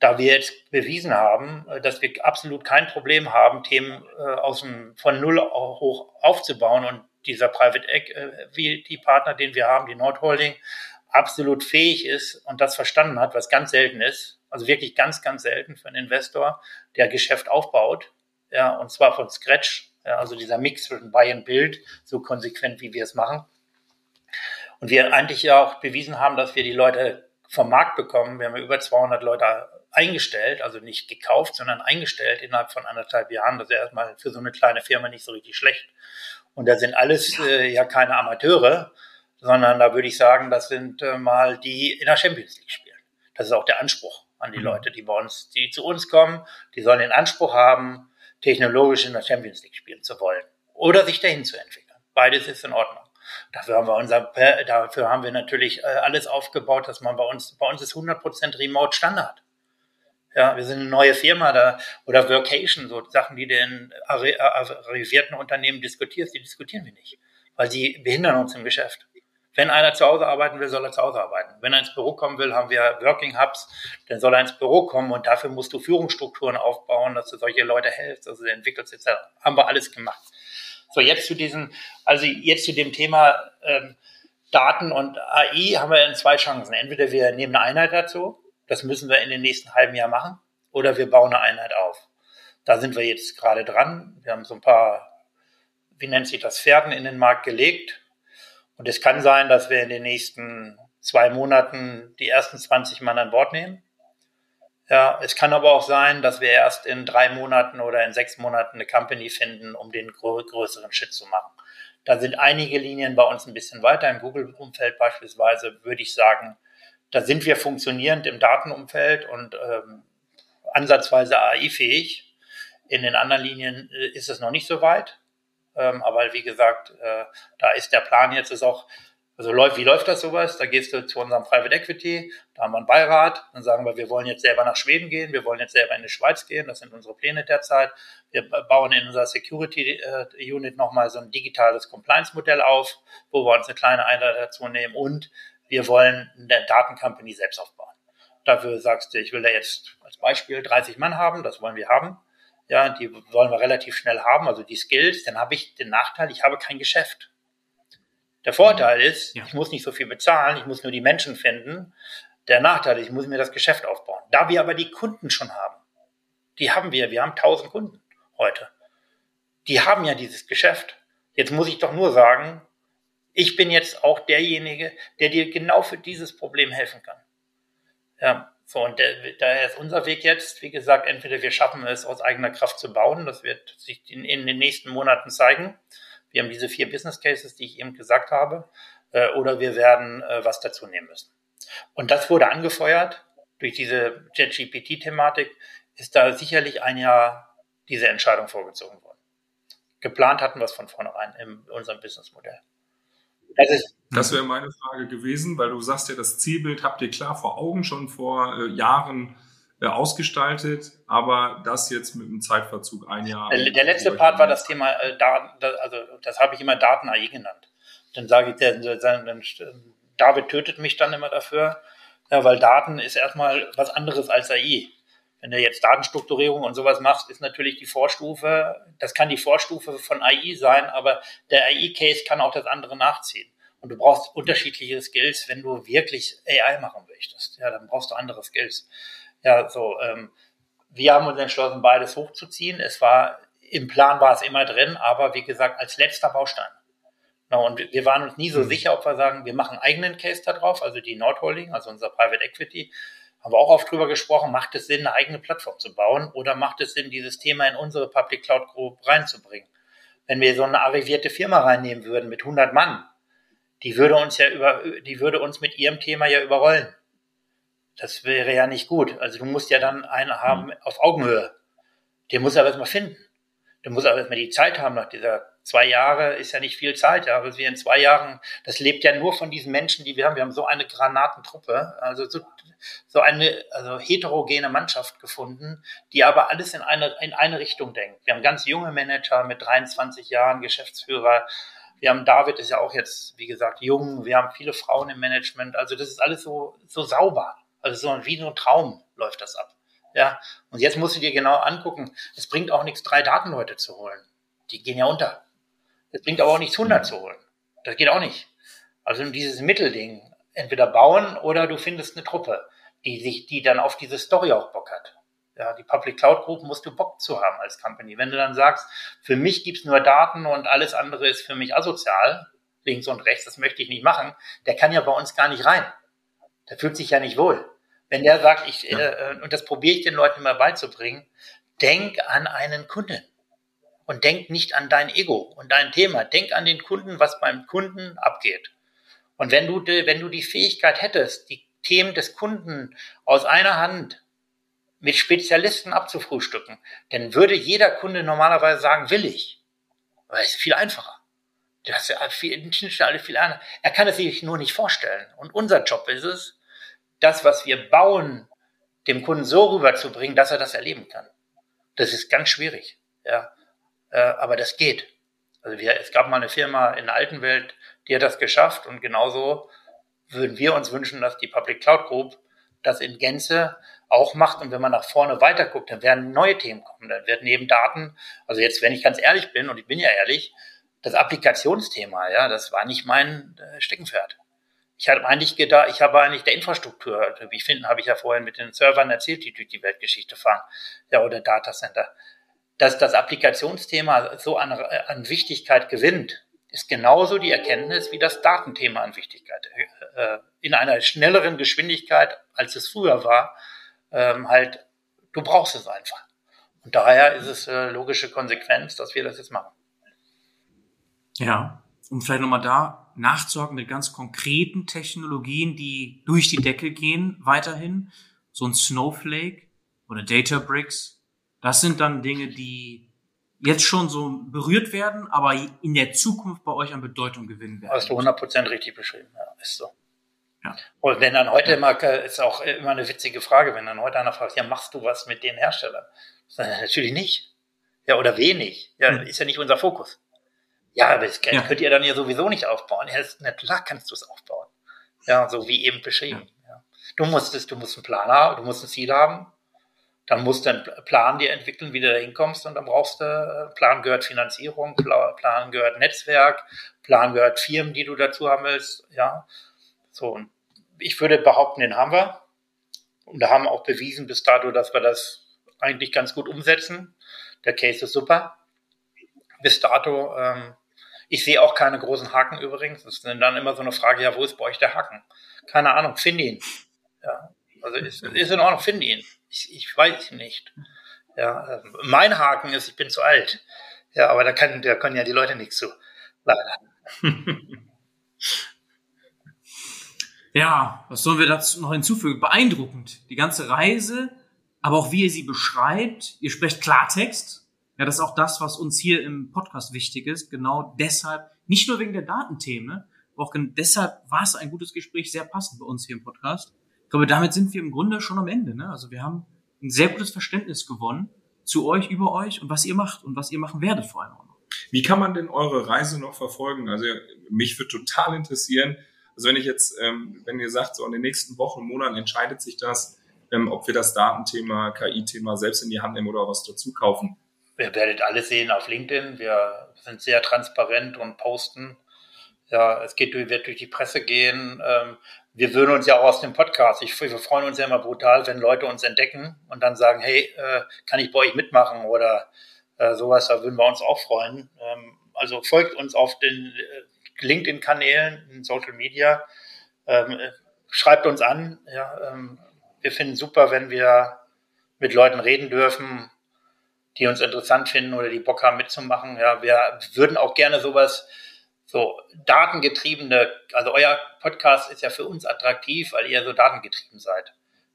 da wir jetzt bewiesen haben, äh, dass wir absolut kein Problem haben, Themen äh, aus dem, von null hoch aufzubauen und dieser Private Equity äh, Partner, den wir haben, die Nordholding, absolut fähig ist und das verstanden hat, was ganz selten ist, also wirklich ganz, ganz selten für einen Investor, der Geschäft aufbaut, ja, und zwar von Scratch, ja, also dieser Mix zwischen Buy and Build, so konsequent, wie wir es machen. Und wir eigentlich ja auch bewiesen haben, dass wir die Leute vom Markt bekommen. Wir haben über 200 Leute eingestellt, also nicht gekauft, sondern eingestellt innerhalb von anderthalb Jahren. Das ist ja erstmal für so eine kleine Firma nicht so richtig schlecht. Und da sind alles äh, ja keine Amateure, sondern da würde ich sagen, das sind äh, mal die in der Champions League spielen. Das ist auch der Anspruch an die mhm. Leute, die bei uns, die zu uns kommen. Die sollen den Anspruch haben, technologisch in der Champions League spielen zu wollen oder sich dahin zu entwickeln. Beides ist in Ordnung. Dafür haben wir unser, dafür haben wir natürlich äh, alles aufgebaut, dass man bei uns, bei uns ist 100% Remote Standard. Ja, wir sind eine neue Firma da oder Workation, so Sachen, die den arrivierten Unternehmen diskutierst, die diskutieren wir nicht, weil sie behindern uns im Geschäft. Wenn einer zu Hause arbeiten will, soll er zu Hause arbeiten. Wenn er ins Büro kommen will, haben wir Working Hubs, dann soll er ins Büro kommen und dafür musst du Führungsstrukturen aufbauen, dass du solche Leute hältst, also du entwickelst etc. Haben wir alles gemacht. So, jetzt zu diesem, also jetzt zu dem Thema ähm, Daten und AI haben wir zwei Chancen. Entweder wir nehmen eine Einheit dazu, das müssen wir in den nächsten halben Jahr machen. Oder wir bauen eine Einheit auf. Da sind wir jetzt gerade dran. Wir haben so ein paar, wie nennt sich das, Pferden in den Markt gelegt. Und es kann sein, dass wir in den nächsten zwei Monaten die ersten 20 Mann an Bord nehmen. Ja, es kann aber auch sein, dass wir erst in drei Monaten oder in sechs Monaten eine Company finden, um den größeren Schritt zu machen. Da sind einige Linien bei uns ein bisschen weiter. Im Google-Umfeld beispielsweise würde ich sagen, da sind wir funktionierend im Datenumfeld und ähm, ansatzweise AI-fähig. In den anderen Linien äh, ist es noch nicht so weit. Ähm, aber wie gesagt, äh, da ist der Plan jetzt ist auch Also läuft, wie läuft das sowas? Da gehst du zu unserem Private Equity, da haben wir einen Beirat, dann sagen wir, wir wollen jetzt selber nach Schweden gehen, wir wollen jetzt selber in die Schweiz gehen, das sind unsere Pläne derzeit. Wir bauen in unserer Security äh, Unit nochmal so ein digitales Compliance-Modell auf, wo wir uns eine kleine Einheit dazu nehmen und wir wollen eine Datencompany selbst aufbauen. Dafür sagst du, ich will da jetzt als Beispiel 30 Mann haben, das wollen wir haben. Ja, die wollen wir relativ schnell haben, also die Skills. Dann habe ich den Nachteil, ich habe kein Geschäft. Der Vorteil ist, ja. ich muss nicht so viel bezahlen, ich muss nur die Menschen finden. Der Nachteil ist, ich muss mir das Geschäft aufbauen. Da wir aber die Kunden schon haben, die haben wir, wir haben 1000 Kunden heute. Die haben ja dieses Geschäft. Jetzt muss ich doch nur sagen, ich bin jetzt auch derjenige, der dir genau für dieses Problem helfen kann. Ja, so, und der, daher ist unser Weg jetzt, wie gesagt, entweder wir schaffen es aus eigener Kraft zu bauen, das wird sich in, in den nächsten Monaten zeigen. Wir haben diese vier Business Cases, die ich eben gesagt habe, äh, oder wir werden äh, was dazu nehmen müssen. Und das wurde angefeuert durch diese JetGPT-Thematik, ist da sicherlich ein Jahr diese Entscheidung vorgezogen worden. Geplant hatten wir es von vornherein in unserem Businessmodell. Das, das wäre meine Frage gewesen, weil du sagst ja, das Zielbild habt ihr klar vor Augen schon vor äh, Jahren äh, ausgestaltet, aber das jetzt mit einem Zeitverzug ein Jahr. Der, der letzte Part war das Thema äh, Daten, also das habe ich immer Daten-AI genannt. Dann sage ich, der, dann, David tötet mich dann immer dafür, ja, weil Daten ist erstmal was anderes als AI. Wenn du jetzt Datenstrukturierung und sowas machst, ist natürlich die Vorstufe, das kann die Vorstufe von AI sein, aber der AI-Case kann auch das andere nachziehen. Und du brauchst unterschiedliche Skills, wenn du wirklich AI machen möchtest. Ja, dann brauchst du andere Skills. Ja, so, ähm, wir haben uns entschlossen, beides hochzuziehen. Es war, im Plan war es immer drin, aber wie gesagt, als letzter Baustein. No, und wir waren uns nie so mhm. sicher, ob wir sagen, wir machen eigenen Case da drauf, also die Nordholding, also unser Private Equity, haben wir auch oft drüber gesprochen, macht es Sinn, eine eigene Plattform zu bauen oder macht es Sinn, dieses Thema in unsere Public Cloud Group reinzubringen? Wenn wir so eine arrivierte Firma reinnehmen würden mit 100 Mann, die würde uns ja über, die würde uns mit ihrem Thema ja überrollen. Das wäre ja nicht gut. Also du musst ja dann einen haben mhm. auf Augenhöhe. Den muss er aber erstmal finden. Du musst aber erstmal die Zeit haben nach dieser zwei Jahre ist ja nicht viel Zeit, ja, aber wir in zwei Jahren, das lebt ja nur von diesen Menschen, die wir haben. Wir haben so eine Granatentruppe, also so, so eine also heterogene Mannschaft gefunden, die aber alles in eine, in eine Richtung denkt. Wir haben ganz junge Manager mit 23 Jahren, Geschäftsführer. Wir haben David, ist ja auch jetzt, wie gesagt, jung. Wir haben viele Frauen im Management. Also das ist alles so, so sauber. Also so wie so ein Traum läuft das ab. Ja, und jetzt musst du dir genau angucken, es bringt auch nichts, drei Datenleute zu holen. Die gehen ja unter. Es bringt aber auch nichts 100 zu holen. Das geht auch nicht. Also dieses Mittelding, entweder bauen oder du findest eine Truppe, die sich, die dann auf diese Story auch Bock hat. Ja, die Public Cloud Group musst du Bock zu haben als Company. Wenn du dann sagst, für mich gibt's nur Daten und alles andere ist für mich asozial, links und rechts, das möchte ich nicht machen, der kann ja bei uns gar nicht rein. Der fühlt sich ja nicht wohl. Wenn der sagt, ich, ja. äh, und das probiere ich den Leuten immer beizubringen, denk an einen Kunden und denk nicht an dein Ego und dein Thema. Denk an den Kunden, was beim Kunden abgeht. Und wenn du, wenn du die Fähigkeit hättest, die Themen des Kunden aus einer Hand mit Spezialisten abzufrühstücken, dann würde jeder Kunde normalerweise sagen, will ich. Weil es ist viel einfacher. Das ist viel, Schnittstelle viel einfacher. Er kann es sich nur nicht vorstellen. Und unser Job ist es, das, was wir bauen, dem Kunden so rüberzubringen, dass er das erleben kann. Das ist ganz schwierig. Ja äh, aber das geht. Also wir, es gab mal eine Firma in der alten Welt, die hat das geschafft und genauso würden wir uns wünschen, dass die Public Cloud Group das in Gänze auch macht. Und wenn man nach vorne weiter guckt, dann werden neue Themen kommen. Dann wird neben Daten, also jetzt, wenn ich ganz ehrlich bin, und ich bin ja ehrlich, das Applikationsthema, ja, das war nicht mein äh, Steckenpferd. Ich hatte eigentlich gedacht, ich habe eigentlich der Infrastruktur, wie ich finde, habe ich ja vorhin mit den Servern erzählt, die durch die Weltgeschichte fahren, ja, oder Datacenter dass das Applikationsthema so an, an Wichtigkeit gewinnt, ist genauso die Erkenntnis wie das Datenthema an Wichtigkeit. Äh, in einer schnelleren Geschwindigkeit, als es früher war, ähm, halt, du brauchst es einfach. Und daher ist es äh, logische Konsequenz, dass wir das jetzt machen. Ja, um vielleicht nochmal da nachzuhaken mit ganz konkreten Technologien, die durch die Decke gehen, weiterhin. So ein Snowflake oder Databricks, das sind dann Dinge, die jetzt schon so berührt werden, aber in der Zukunft bei euch an Bedeutung gewinnen werden. Hast du 100% richtig beschrieben, ja, ist so. Ja. Und wenn dann heute mal, ist auch immer eine witzige Frage, wenn dann heute einer fragt, ja, machst du was mit den Herstellern? Natürlich nicht. Ja, oder wenig. Ja, hm. ist ja nicht unser Fokus. Ja, aber das ja. könnt ihr dann ja sowieso nicht aufbauen. Das, na klar kannst du es aufbauen. Ja, so wie eben beschrieben. Ja. ja. Du musst es, du musst einen Plan haben, du musst ein Ziel haben. Dann musst du einen Plan dir entwickeln, wie du da hinkommst. Und dann brauchst du, äh, Plan gehört Finanzierung, Plan gehört Netzwerk, Plan gehört Firmen, die du dazu haben willst. Ja, so. Und ich würde behaupten, den haben wir. Und da haben wir auch bewiesen bis dato, dass wir das eigentlich ganz gut umsetzen. Der Case ist super. Bis dato, ähm, ich sehe auch keine großen Haken übrigens. Das ist dann immer so eine Frage, ja, wo ist bei euch der Haken? Keine Ahnung, finde ihn. Ja, also ist, ist in Ordnung, finde ihn. Ich, ich weiß nicht. Ja, äh, mein Haken ist, ich bin zu alt. Ja, aber da, kann, da können ja die Leute nichts zu. Leider. [LAUGHS] ja, was sollen wir dazu noch hinzufügen? Beeindruckend. Die ganze Reise, aber auch wie ihr sie beschreibt. Ihr sprecht Klartext. Ja, das ist auch das, was uns hier im Podcast wichtig ist. Genau deshalb, nicht nur wegen der Datenthemen, auch deshalb war es ein gutes Gespräch, sehr passend bei uns hier im Podcast. Ich glaube, damit sind wir im Grunde schon am Ende. Ne? Also wir haben ein sehr gutes Verständnis gewonnen zu euch, über euch und was ihr macht und was ihr machen werdet vor allem auch noch. Wie kann man denn eure Reise noch verfolgen? Also mich würde total interessieren, also wenn ich jetzt, ähm, wenn ihr sagt, so in den nächsten Wochen, Monaten entscheidet sich das, ähm, ob wir das Datenthema, KI-Thema selbst in die Hand nehmen oder was dazu kaufen. Ihr werdet alles sehen auf LinkedIn. Wir sind sehr transparent und posten. Ja, es geht, wird durch die Presse gehen. Ähm, wir würden uns ja auch aus dem Podcast, ich, wir freuen uns ja immer brutal, wenn Leute uns entdecken und dann sagen, hey, äh, kann ich bei euch mitmachen oder äh, sowas, da würden wir uns auch freuen. Ähm, also folgt uns auf den äh, LinkedIn-Kanälen, in Social Media, ähm, äh, schreibt uns an. Ja, wir finden super, wenn wir mit Leuten reden dürfen, die uns interessant finden oder die Bock haben mitzumachen. Ja, wir würden auch gerne sowas so datengetriebene, also euer Podcast ist ja für uns attraktiv, weil ihr so datengetrieben seid.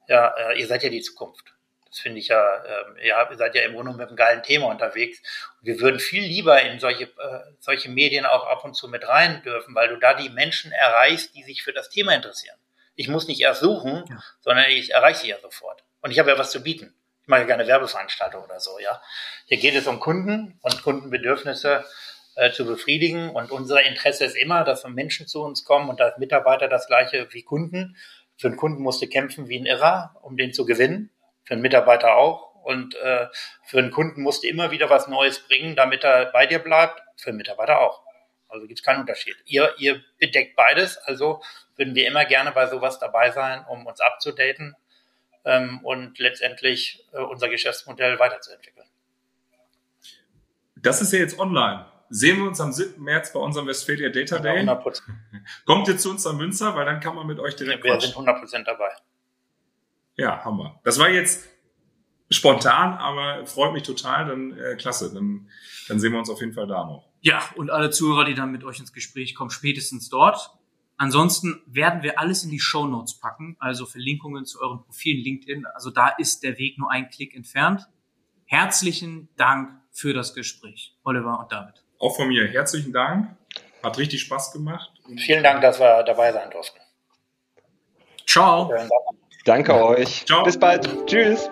Ja, äh, ihr seid ja die Zukunft. Das finde ich ja, äh, ja, ihr seid ja im Grunde mit einem geilen Thema unterwegs. Und wir würden viel lieber in solche, äh, solche Medien auch ab und zu mit rein dürfen, weil du da die Menschen erreichst, die sich für das Thema interessieren. Ich muss nicht erst suchen, ja. sondern ich erreiche sie ja sofort. Und ich habe ja was zu bieten. Ich mache gerne Werbeveranstaltungen oder so, ja. Hier geht es um Kunden und Kundenbedürfnisse äh, zu befriedigen. Und unser Interesse ist immer, dass Menschen zu uns kommen und als Mitarbeiter das gleiche wie Kunden. Für einen Kunden musst du kämpfen wie ein Irrer, um den zu gewinnen. Für einen Mitarbeiter auch. Und äh, für einen Kunden musst du immer wieder was Neues bringen, damit er bei dir bleibt. Für einen Mitarbeiter auch. Also gibt es keinen Unterschied. Ihr, ihr bedeckt beides, also würden wir immer gerne bei sowas dabei sein, um uns abzudaten ähm, und letztendlich äh, unser Geschäftsmodell weiterzuentwickeln. Das ist ja jetzt online sehen wir uns am 7. März bei unserem Westphalia Data Day. 100%. [LAUGHS] Kommt ihr zu uns am Münster, weil dann kann man mit euch direkt Wir quatschen. sind 100% dabei. Ja, haben wir. Das war jetzt spontan, aber freut mich total. Dann äh, klasse, dann, dann sehen wir uns auf jeden Fall da noch. Ja, und alle Zuhörer, die dann mit euch ins Gespräch kommen, spätestens dort. Ansonsten werden wir alles in die Show Notes packen, also Verlinkungen zu euren Profilen LinkedIn. Also da ist der Weg nur ein Klick entfernt. Herzlichen Dank für das Gespräch, Oliver und David. Auch von mir herzlichen Dank. Hat richtig Spaß gemacht. Vielen Dank, dass wir dabei sein durften. Ciao. Danke euch. Ciao. Bis bald. Tschüss.